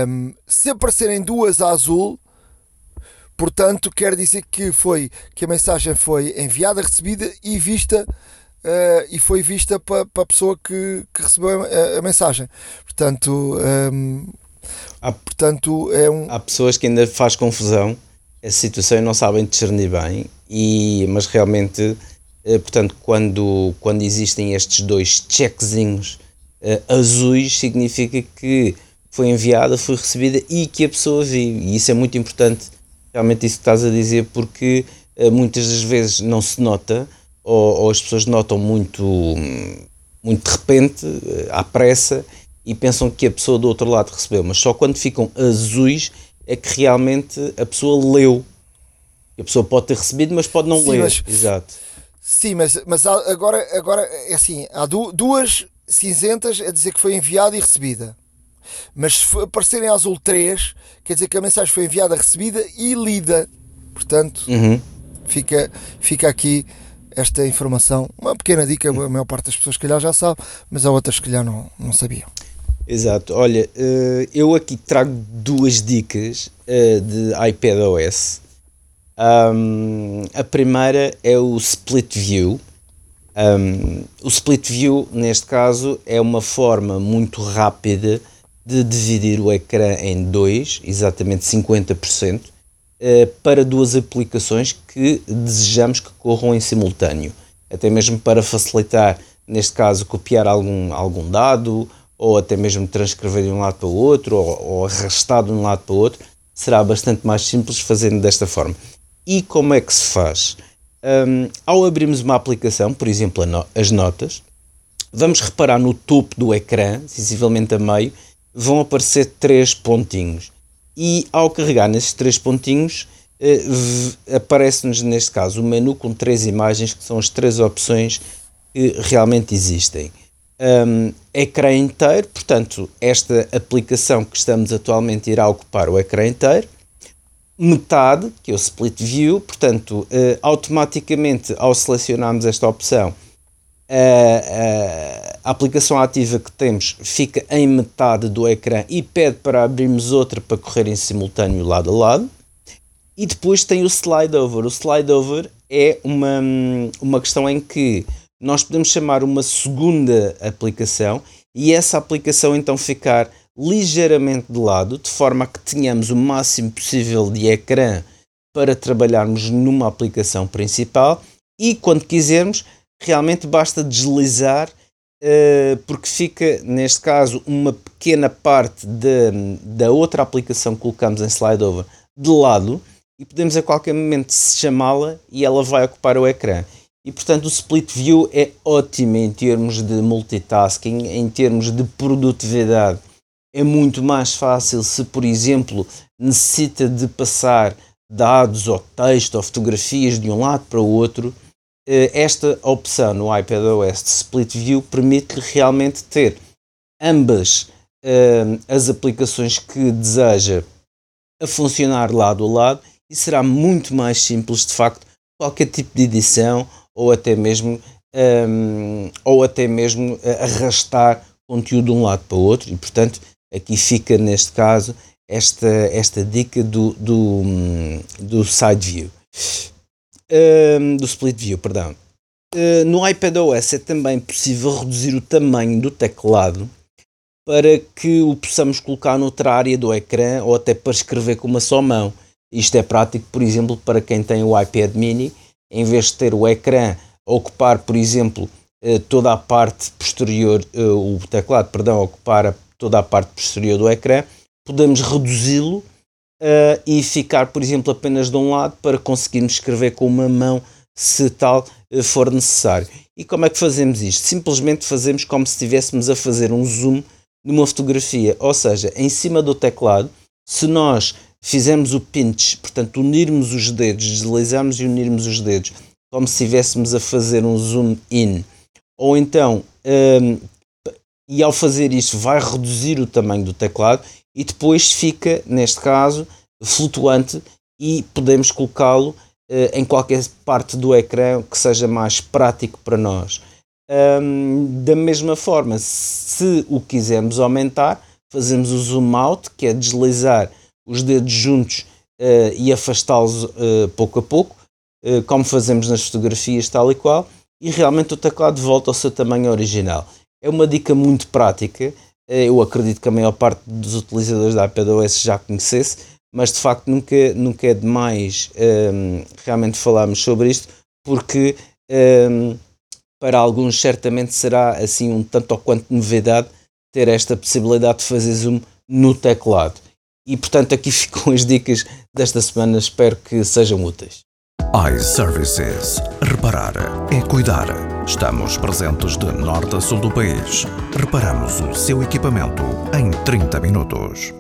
Um, se aparecerem duas a azul, Portanto, quer dizer que foi que a mensagem foi enviada, recebida e vista uh, e foi vista para pa a pessoa que, que recebeu a, a, mensagem. Portanto, um, ehm, há, portanto é um... há pessoas que ainda faz confusão essa situação e não sabem discernir bem, e, mas realmente, uh, portanto, quando, quando existem estes dois checkzinhos uh, azuis, significa que foi enviada, foi recebida e que a pessoa viu. E isso é muito importante, realmente, isso que estás a dizer, porque uh, muitas das vezes não se nota, ou, ou as pessoas notam muito, muito de repente, à pressa, e pensam que a pessoa do outro lado recebeu, mas só quando ficam azuis é que realmente a pessoa leu. A pessoa pode ter recebido, mas pode não Sim, ler. mas- Exato. Sim, mas, mas agora, agora é assim: há du- duas cinzentas a dizer que foi enviada e recebida. Mas se aparecerem azul três, quer dizer que a mensagem foi enviada, recebida e lida. Portanto, Uhum. fica, fica aqui esta informação. Uma pequena dica, a maior parte das pessoas, se calhar, já sabe, mas há outras que calhar não, não sabiam. Exato. Olha, eh, eu aqui trago duas dicas eh, de iPadOS. A primeira é o Split View. O Split View, neste caso, é uma forma muito rápida de dividir o ecrã em dois, exatamente 50%, eh, para duas aplicações que desejamos que corram em simultâneo. Até mesmo para facilitar, neste caso, copiar algum, algum dado, ou até mesmo transcrever de um lado para o outro, ou, ou arrastar de um lado para o outro, será bastante mais simples fazendo desta forma. E como é que se faz? Hum, ao abrirmos uma aplicação, por exemplo, no- as notas, vamos reparar no topo do ecrã, sensivelmente a meio, vão aparecer três pontinhos. E ao carregar nesses três pontinhos, v- aparece-nos neste caso o menu com três imagens, que são as três opções que realmente existem. Um, ecrã inteiro, portanto, esta aplicação que estamos atualmente irá ocupar o ecrã inteiro metade, que é o Split View, portanto, eh, automaticamente ao selecionarmos esta opção, a, a aplicação ativa que temos fica em metade do ecrã e pede para abrirmos outra para correr em simultâneo lado a lado. E depois tem o slide over. O slide over é uma, uma questão em que nós podemos chamar uma segunda aplicação e essa aplicação então ficar ligeiramente de lado, de forma a que tenhamos o máximo possível de ecrã para trabalharmos numa aplicação principal e quando quisermos, realmente basta deslizar eh, porque fica, neste caso, uma pequena parte da, da outra aplicação que colocamos em slide over de lado e podemos a qualquer momento chamá-la e ela vai ocupar o ecrã. E portanto o split view é ótimo em termos de multitasking, em termos de produtividade. É muito mais fácil se, por exemplo, necessita de passar dados ou texto ou fotografias de um lado para o outro. Eh, Esta opção no iPadOS de Split View permite-lhe realmente ter ambas eh, as aplicações que deseja a funcionar lado a lado e será muito mais simples de facto qualquer tipo de edição ou até mesmo um, ou até mesmo eh, arrastar conteúdo de um lado para o outro. E portanto aqui fica neste caso esta, esta dica do, do, hum, do side view. Um, do split view, perdão. Uh, no iPadOS é também possível reduzir o tamanho do teclado para que o possamos colocar noutra área do ecrã ou até para escrever com uma só mão. Isto é prático, por exemplo, para quem tem o iPad mini, em vez de ter o ecrã ocupar, por exemplo, eh, toda a parte posterior, eh, o teclado, perdão, ocupar toda a parte posterior do ecrã, podemos reduzi-lo eh, e ficar, por exemplo, apenas de um lado para conseguirmos escrever com uma mão, se tal for necessário. E como é que fazemos isto? Simplesmente fazemos como se estivéssemos a fazer um zoom numa fotografia, ou seja, em cima do teclado, se nós fizermos o pinch, portanto, unirmos os dedos, deslizarmos e unirmos os dedos, como se estivéssemos a fazer um zoom in, ou então, hum, e ao fazer isto, vai reduzir o tamanho do teclado e depois fica, neste caso, flutuante e podemos colocá-lo eh, em qualquer parte do ecrã que seja mais prático para nós. Hum, da mesma forma, se o quisermos aumentar, fazemos o zoom out, que é deslizar os dedos juntos eh, e afastá-los eh, pouco a pouco, eh, como fazemos nas fotografias, tal e qual, e realmente o teclado volta ao seu tamanho original. É uma dica muito prática, eu acredito que a maior parte dos utilizadores da iPadOS já conhecesse, mas de facto nunca, nunca é demais hum, realmente falarmos sobre isto, porque hum, para alguns certamente será assim um tanto ou quanto novidade ter esta possibilidade de fazer zoom no teclado. E portanto aqui ficam as dicas desta semana, espero que sejam úteis iServices. Reparar é cuidar. Estamos presentes de norte a sul do país. Reparamos o seu equipamento em 30 minutos.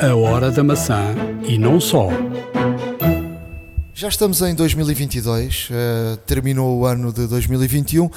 A hora da maçã e não só. Já estamos em 2022, uh, eh, terminou o ano de 2021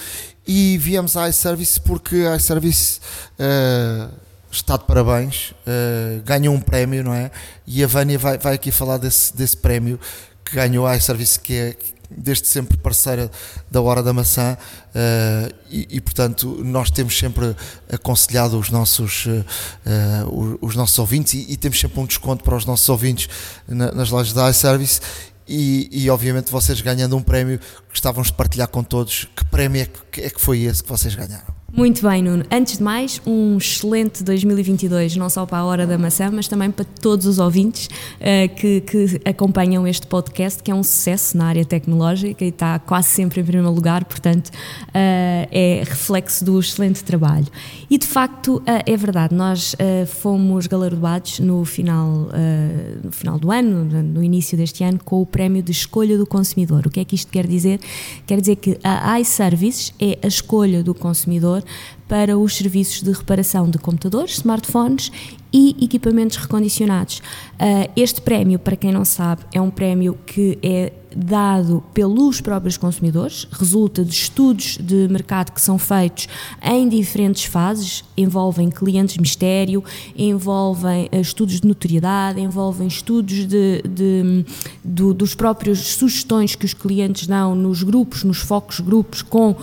e viemos à iService porque a iService uh, está de parabéns, uh, ganhou um prémio, não é? E a Vânia vai, vai aqui falar desse, desse prémio que ganhou a iService, que é desde sempre parceira da Hora da Maçã uh, e, e, portanto nós temos sempre aconselhado os nossos, uh, os, nossos ouvintes e, e, temos sempre um desconto para os nossos ouvintes na, nas lojas da iService e, e, obviamente vocês ganhando um prémio gostávamos de partilhar com todos que prémio é que, é que foi esse que vocês ganharam. Muito bem, Nuno. Antes de mais, um excelente 2022, não só para a Hora da Maçã, mas também para todos os ouvintes uh, que, que, acompanham este podcast, que é um sucesso na área tecnológica e está quase sempre em primeiro lugar, portanto, uh, é reflexo do excelente trabalho. E de facto, uh, é verdade, nós fomos galardoados no final, no final do ano, no início deste ano, com o prémio de escolha do consumidor. O que é que isto quer dizer? Quer dizer que a iServices é a escolha do consumidor para os serviços de reparação de computadores, smartphones e equipamentos recondicionados. Ah, este prémio, para quem não sabe, é um prémio que é dado pelos próprios consumidores, resulta de estudos de mercado que são feitos em diferentes fases, envolvem clientes mistério, envolvem ah, estudos de notoriedade, envolvem estudos de, de, de dos próprios sugestões que os clientes dão nos grupos, nos focos grupos com uh,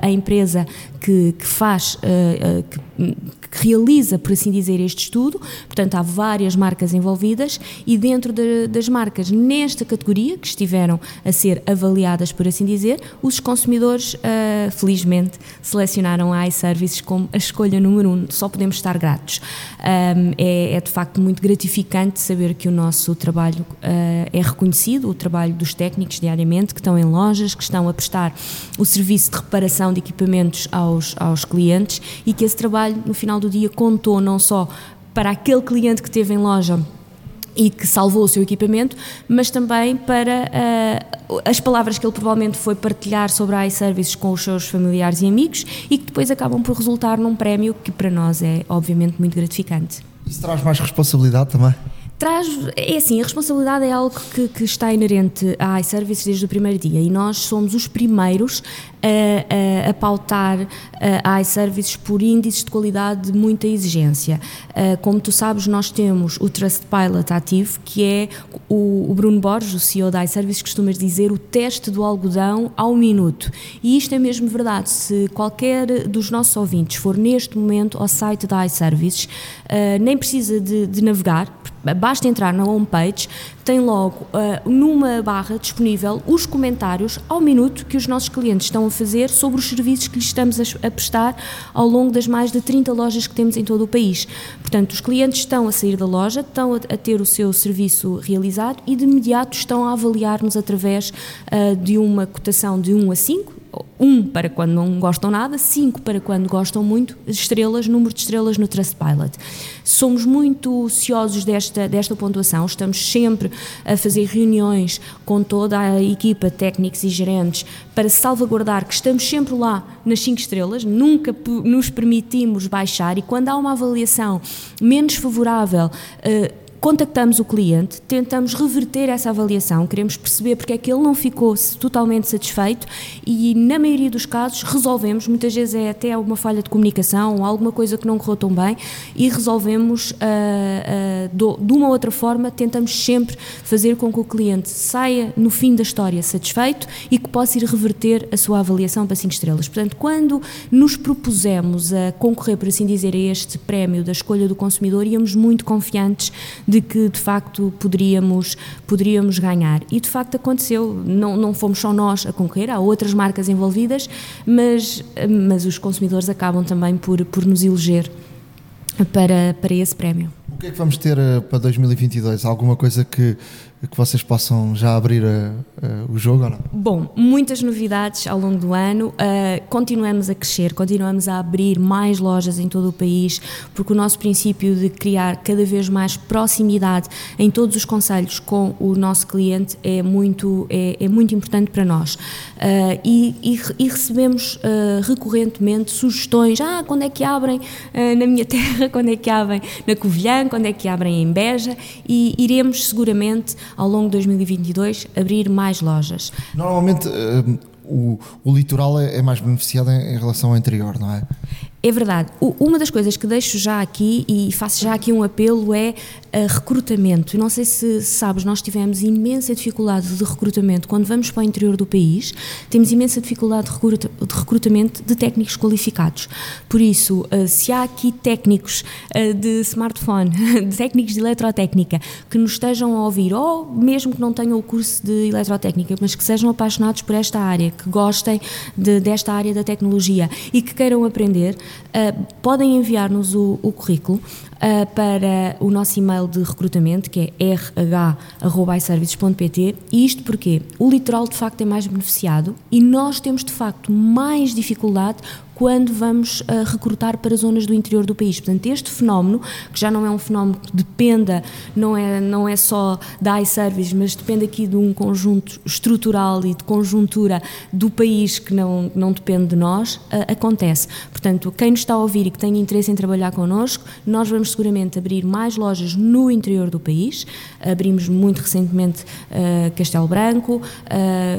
a empresa que, que faz, uh, uh, que, que realiza, por assim dizer, este estudo portanto há várias marcas envolvidas e dentro de, das marcas nesta categoria que estiveram a ser avaliadas, por assim dizer, os consumidores uh, felizmente selecionaram a iServices como a escolha número um, só podemos estar gratos. Um, é, é, de facto muito gratificante saber que o nosso trabalho uh, é reconhecido, o trabalho dos técnicos diariamente que estão em lojas, que estão a prestar o serviço de reparação de equipamentos aos, aos clientes e que esse trabalho no final do dia contou não só para aquele cliente que teve em loja e que salvou o seu equipamento, mas também para uh, as palavras que ele provavelmente foi partilhar sobre a iServices com os seus familiares e amigos e que depois acabam por resultar num prémio que para nós é obviamente muito gratificante. Isso traz mais responsabilidade também? Traz, é assim, a responsabilidade é algo que, que está inerente à iServices desde o primeiro dia e nós somos os primeiros a, a, a pautar a iServices por índices de qualidade de muita exigência. Como tu sabes, nós temos o Trustpilot ativo, que é o, o Bruno Borges, o CEO da iServices, costumas dizer o teste do algodão ao minuto. E isto é mesmo verdade. Se qualquer dos nossos ouvintes for neste momento ao site da iServices, nem precisa de, de navegar, basta entrar na homepage, tem logo uh, numa barra disponível os comentários ao minuto que os nossos clientes estão a fazer sobre os serviços que lhes estamos a, a prestar ao longo das mais de 30 lojas que temos em todo o país. Portanto, os clientes estão a sair da loja, estão a, a ter o seu serviço realizado e de imediato estão a avaliar-nos através uh, de uma cotação de 1 a 5, um para quando não gostam nada, cinco para quando gostam muito, estrelas, número de estrelas no Trustpilot. Somos muito ciosos desta, desta pontuação, estamos sempre a fazer reuniões com toda a equipa, técnicos e gerentes, para salvaguardar que estamos sempre lá nas cinco estrelas, nunca nos permitimos baixar e quando há uma avaliação menos favorável, uh, contactamos o cliente, tentamos reverter essa avaliação, queremos perceber porque é que ele não ficou totalmente satisfeito e, na maioria dos casos, resolvemos. Muitas vezes é até uma falha de comunicação ou alguma coisa que não correu tão bem e resolvemos uh, uh, do, de uma outra forma. Tentamos sempre fazer com que o cliente saia no fim da história satisfeito e que possa ir reverter a sua avaliação para 5 estrelas. Portanto, quando nos propusemos a concorrer, por assim dizer, a este prémio da escolha do consumidor, íamos muito confiantes de que de facto poderíamos, poderíamos ganhar. E de facto aconteceu, não, não fomos só nós a concorrer, há outras marcas envolvidas, mas, mas os consumidores acabam também por, por nos eleger para, para esse prémio. O que é que vamos ter eh, para 2022? Alguma coisa que, que vocês possam já abrir uh, uh, o jogo ou não? Bom, muitas novidades ao longo do ano. Uh, continuamos a crescer, continuamos a abrir mais lojas em todo o país, porque o nosso princípio de criar cada vez mais proximidade em todos os conselhos com o nosso cliente é muito, é, é muito importante para nós. E, e, e, recebemos recorrentemente sugestões: ah, quando é que abrem na minha terra, quando é que abrem na Covilhã, quando é que abrem em Beja, e iremos seguramente ao longo de 2022 abrir mais lojas. Normalmente uh, o, o litoral é, é mais beneficiado em relação ao interior, não é? É verdade. Uma das coisas que deixo já aqui e faço já aqui um apelo é uh, recrutamento. Não sei se sabes, nós tivemos imensa dificuldade de recrutamento quando vamos para o interior do país. Temos imensa dificuldade de, recruta, de recrutamento de técnicos qualificados. Por isso, uh, se há aqui técnicos uh, de smartphone, de técnicos de eletrotécnica que nos estejam a ouvir, ou mesmo que não tenham o curso de eletrotécnica, mas que sejam apaixonados por esta área, que gostem de, desta área da tecnologia e que queiram aprender, podem enviar-nos o, o currículo uh, para o nosso e-mail de recrutamento, que é rh.iservices.pt. Isto porque o litoral de facto é mais beneficiado e nós temos de facto mais dificuldade quando vamos uh, recrutar para zonas do interior do país. Portanto, este fenómeno, que já não é um fenómeno que dependa, não é, não é só da iService, mas depende aqui de um conjunto estrutural e de conjuntura do país que não, não depende de nós, uh, acontece. Portanto, quem nos está a ouvir e que tem interesse em trabalhar connosco, nós vamos seguramente abrir mais lojas no interior do país. Abrimos muito recentemente uh, Castelo Branco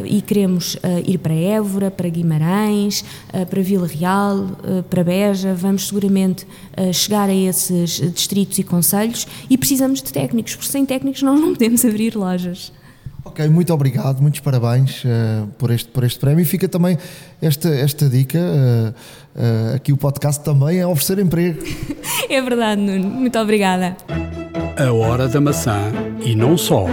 e queremos ir para Évora, para Guimarães, para Vila Real uh, para Beja, vamos seguramente uh, chegar a esses distritos e conselhos e precisamos de técnicos, porque sem técnicos nós não podemos abrir lojas. Ok, muito obrigado, muitos parabéns uh, por, este, por este prémio. E fica também esta, esta dica: uh, uh, aqui o podcast também é oferecer emprego. é verdade, Nuno. Muito obrigada. A hora da maçã e não só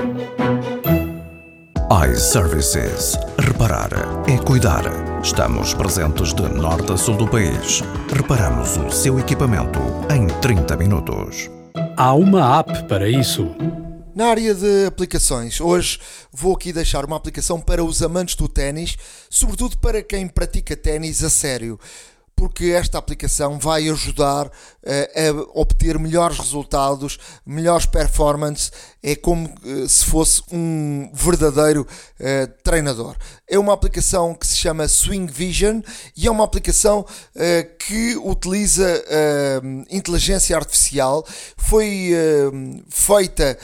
iServices. Reparar é cuidar. Estamos presentes de norte a sul do país. Reparamos o seu equipamento em 30 minutos. Há uma app para isso. Na área de aplicações, hoje vou aqui deixar uma aplicação para os amantes do ténis, sobretudo para quem pratica ténis a sério porque esta aplicação vai ajudar uh, a obter melhores resultados, melhores performance. É como uh, se fosse um verdadeiro uh, treinador. É uma aplicação que se chama Swing Vision e é uma aplicação que utiliza inteligência artificial. Foi feita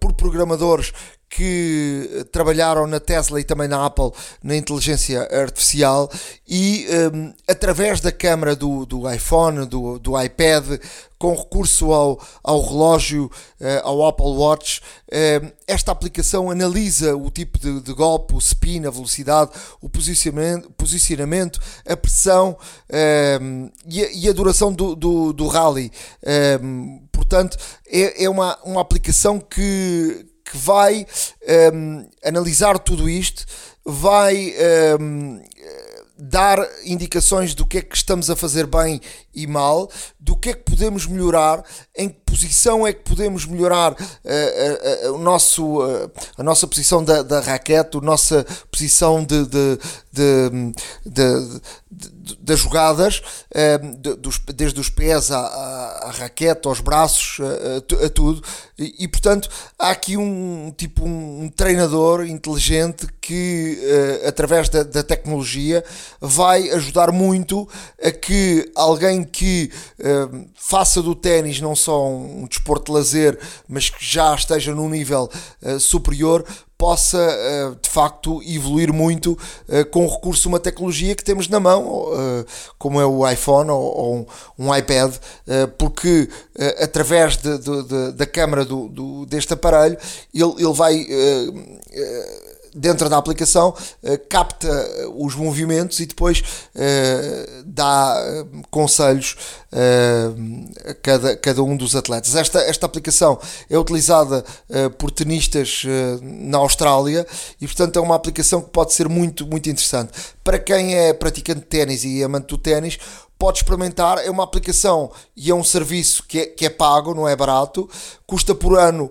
por programadores que trabalharam na Tesla e também na Apple na inteligência artificial e um, através da câmara do, do iPhone, do, do iPad, com recurso ao, ao relógio, uh, ao Apple Watch, uh, esta aplicação analisa o tipo de, de, golpe, o spin, a velocidade, o posicionamento, posicionamento a pressão uh, e, a, e, a, duração do, do, do rally. Portanto, é, é uma, uma aplicação que que vai um, ehm, analisar tudo isto, vai um, ehm, dar indicações do que é que estamos a fazer bem e mal, do que é que podemos melhorar, em que posição é que podemos melhorar uh, uh, uh, o nosso, a nossa posição da, da raquete, a nossa posição de, de, de, de das jogadas, dos, desde os pés à, à, raquete, aos braços, a, a tudo. E, e, portanto há aqui um tipo um, treinador inteligente que através da, da tecnologia vai ajudar muito a que alguém que faça do ténis não só um, desporto de lazer, mas que já esteja num nível superior, possa uh, de facto evoluir muito com recurso a uma tecnologia que temos na mão, como é o iPhone ou, um, um, iPad, porque através de, de, de, da câmara do, do, deste aparelho ele, ele vai dentro da aplicação uh, capta eh, os movimentos e depois uh, dá conselhos a cada, cada um dos atletas. Esta, esta aplicação é utilizada por tenistas na Austrália e, portanto, é uma aplicação que pode ser muito, muito interessante. Para quem é praticante de ténis e amante do ténis, pode experimentar. É uma aplicação e é um serviço que é, que é pago, não é barato, custa por ano.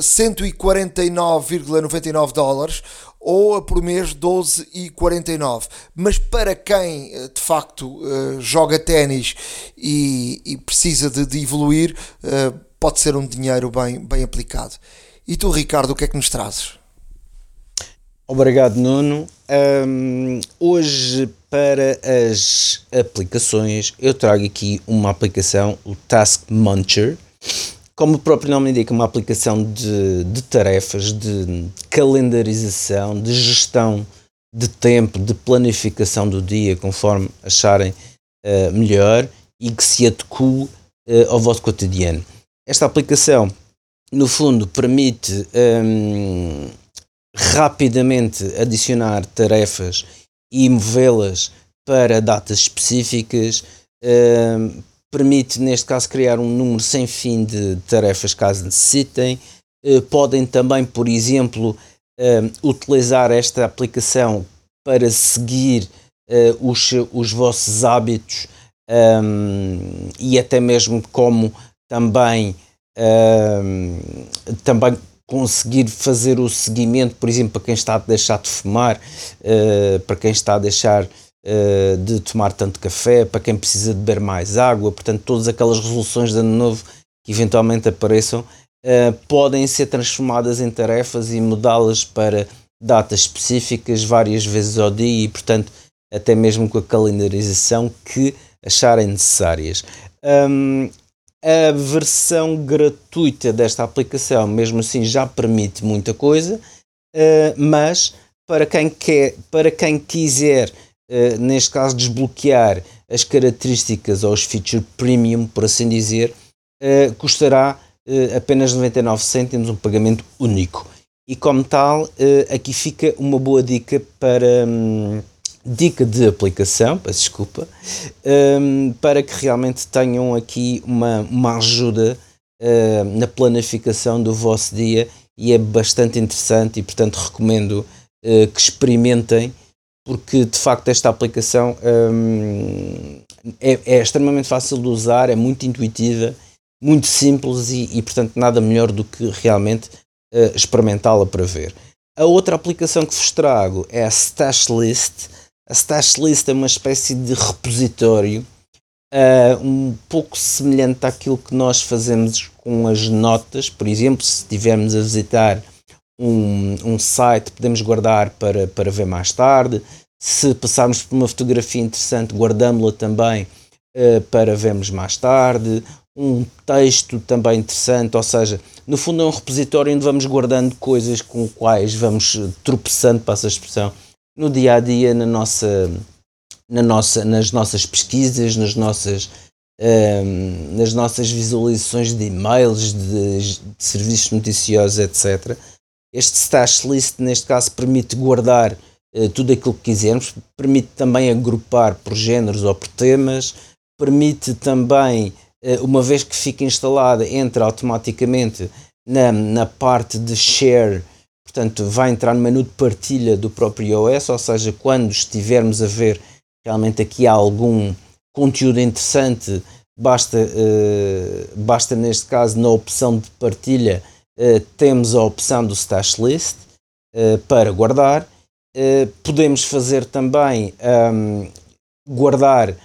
149,99 dólares ou a por mês 12,49. Mas para quem eh, de facto eh, joga ténis e, e, precisa de, de evoluir, eh, pode ser um dinheiro bem, bem aplicado. E tu, Ricardo, o que é que nos trazes? Obrigado, Nuno. Um, hoje, para as aplicações, eu trago aqui uma aplicação, o Task Muncher como o próprio nome indica, uma aplicação de, de tarefas, de calendarização, de gestão de tempo, de planificação do dia, conforme acharem uh, melhor e que se adeque uh, ao vosso cotidiano. Esta aplicação, no fundo, permite um, rapidamente adicionar tarefas e movê-las para datas específicas, um, permite, neste caso, criar um número sem fim de tarefas caso necessitem. Uh, podem também, por exemplo, uh, utilizar esta aplicação para seguir uh, os, os vossos hábitos e até mesmo como também, também conseguir fazer o seguimento, por exemplo, para quem está a deixar de fumar, para quem está a deixar uh, de tomar tanto café, para quem precisa de beber mais água, portanto, todas aquelas resoluções de ano novo que eventualmente apareçam uh, podem ser transformadas em tarefas e mudá-las para datas específicas várias vezes ao dia e, portanto, até mesmo com a calendarização que acharem necessárias. Um, a versão gratuita desta aplicação, mesmo assim, já permite muita coisa, uh, mas para quem, quer, para quem quiser eh, neste caso, desbloquear as características ou os features premium, por assim dizer, uh, custará uh, apenas 99 cêntimos, um pagamento único. E como tal, aqui fica uma boa dica para. Um, dica de aplicação, peço desculpa, um, para que realmente tenham aqui uma, uma ajuda na planificação do vosso dia e é bastante interessante e portanto recomendo que experimentem porque de facto esta aplicação hum, é, é, extremamente fácil de usar, é muito intuitiva, muito simples e, e portanto nada melhor do que realmente uh, experimentá-la para ver. A outra aplicação que vos trago é a Stash List. A Stash List é uma espécie de repositório uh, um pouco semelhante àquilo que nós fazemos com as notas. Por exemplo, se estivermos a visitar um, um site, podemos guardar para, para ver mais tarde. Se passarmos por uma fotografia interessante, guardamos-la também uh, para vermos mais tarde. Um texto também interessante, ou seja, no fundo é um repositório onde vamos guardando coisas com quais vamos tropeçando, passa a expressão, no dia a dia, na nossa, na nossa, nas nossas pesquisas, nas nossas, ehm, nas nossas visualizações de e-mails, de, de serviços noticiosos, etc. Este stash list, neste caso, permite guardar uh, tudo aquilo que quisermos, permite também agrupar por géneros ou por temas, permite também, uh, uma vez que fica instalada, entra automaticamente na, na parte de share, portanto, vai entrar no menu de partilha do próprio iOS, ou seja, quando estivermos a ver realmente aqui há algum conteúdo interessante, basta, uh, basta neste caso na opção de partilha temos a opção do stash list uh, para guardar. Uh, podemos fazer também um, guardar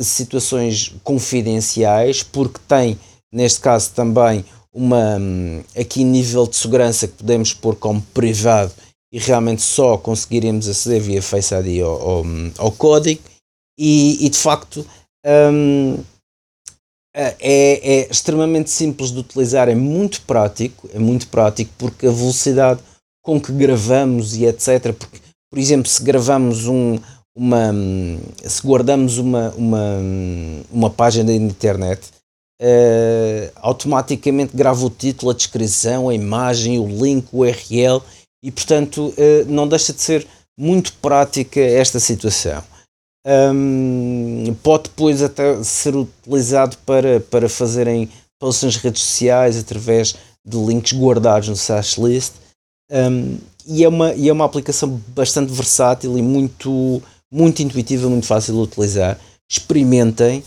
situações confidenciais, porque tem, neste caso, também uma um, aqui nível de segurança que podemos pôr como privado e realmente só conseguiremos aceder via Face ID ao, ao, ao código e, e, de facto um, é, é, extremamente simples de utilizar, é muito prático, é muito prático porque a velocidade com que gravamos e etc. Porque, por exemplo, se gravamos um, uma, se guardamos uma, uma, uma página da internet, uh, automaticamente grava o título, a descrição, a imagem, o link, o URL e, portanto, uh, não deixa de ser muito prática esta situação um, pode depois até ser utilizado para, para fazerem posts nas redes sociais através de links guardados no Sash List. Um, e, é uma, e é uma aplicação bastante versátil e muito, muito intuitiva, muito fácil de utilizar. Experimentem,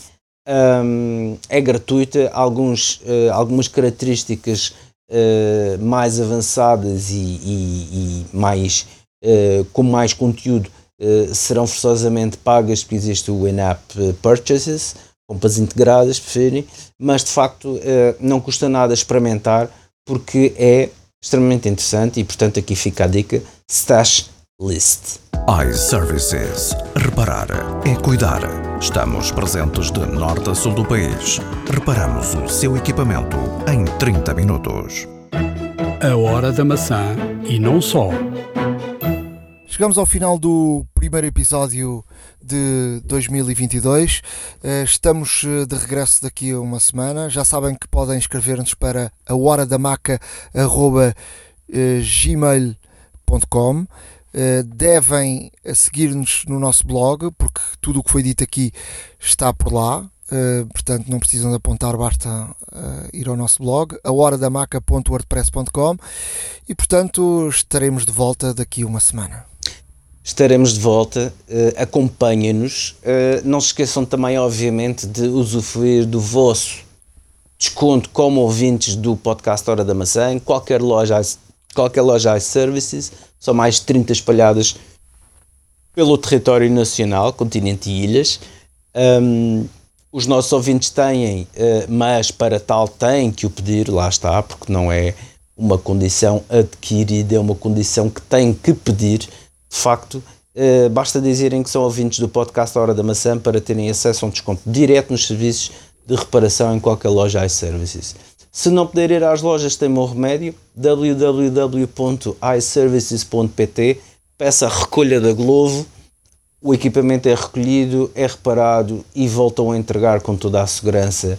um, é gratuita, alguns, uh, algumas características uh, mais avançadas e, e, e mais, uh, com mais conteúdo serão forçosamente pagas porque existe o in-app purchases, compras integradas, preferem, mas de facto não custa nada experimentar porque é extremamente interessante e portanto aqui fica a dica Stash List iServices. Reparar é cuidar. Estamos presentes de norte a sul do país. Reparamos o seu equipamento em 30 minutos. A hora da maçã e não só. Chegamos ao final do primeiro episódio de 2022. Eh, estamos eh, de regresso daqui a uma semana. Já sabem que podem escrever-nos para a hora da maca gmail.com. Eh, devem seguir-nos no nosso blog, porque tudo o que foi dito aqui está por lá. Uh, portanto, não precisam de apontar, basta uh, ir ao nosso blog, ahoradamaca.wordpress.com e, portanto, estaremos de volta daqui uma semana. Estaremos de volta, uh, acompanhem-nos. não se esqueçam também, obviamente, de usufruir do vosso desconto como ouvintes do podcast Hora da Maçã em qualquer loja, qualquer loja iServices são mais de 30 espalhadas pelo território nacional, continente e ilhas. Um, os nossos ouvintes têm, uh, mas para tal têm que o pedir, lá está, porque não é uma condição adquirida, é uma condição que têm que pedir. De facto, uh, basta dizerem que são ouvintes do podcast Hora da Maçã para terem acesso a um desconto direto nos serviços de reparação em qualquer loja iServices. Se não puder ir às lojas, tem bom remédio. www.iservices.pt Peça a recolha da Glovo. O equipamento é recolhido, é reparado e voltam a entregar com toda a segurança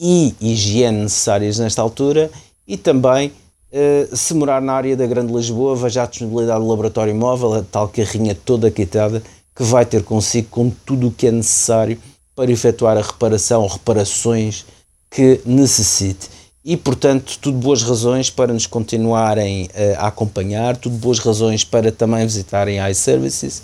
e higiene necessárias nesta altura. E também, eh, se morar na área da Grande Lisboa, veja a disponibilidade do laboratório móvel, a tal carrinha toda quitada, que vai ter consigo com tudo o que é necessário para efetuar a reparação, reparações que necessite. E, portanto, tudo boas razões para nos continuarem uh, a acompanhar, tudo boas razões para também visitarem iServices.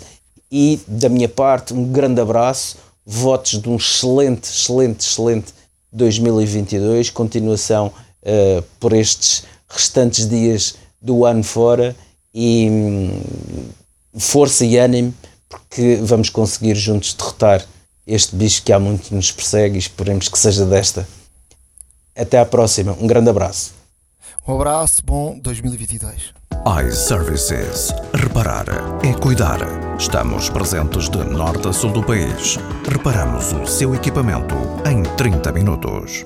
E, da minha parte, um grande abraço, votos de um excelente, excelente, excelente 2022, continuação uh, por estes restantes dias do ano fora e hum, força e ânimo, porque vamos conseguir juntos derrotar este bicho que há muito nos persegue e esperemos que seja desta até à próxima. Um grande abraço. Um abraço, bom 2022. iServices. Reparar é cuidar. Estamos presentes de norte a sul do país. Reparamos o seu equipamento em 30 minutos.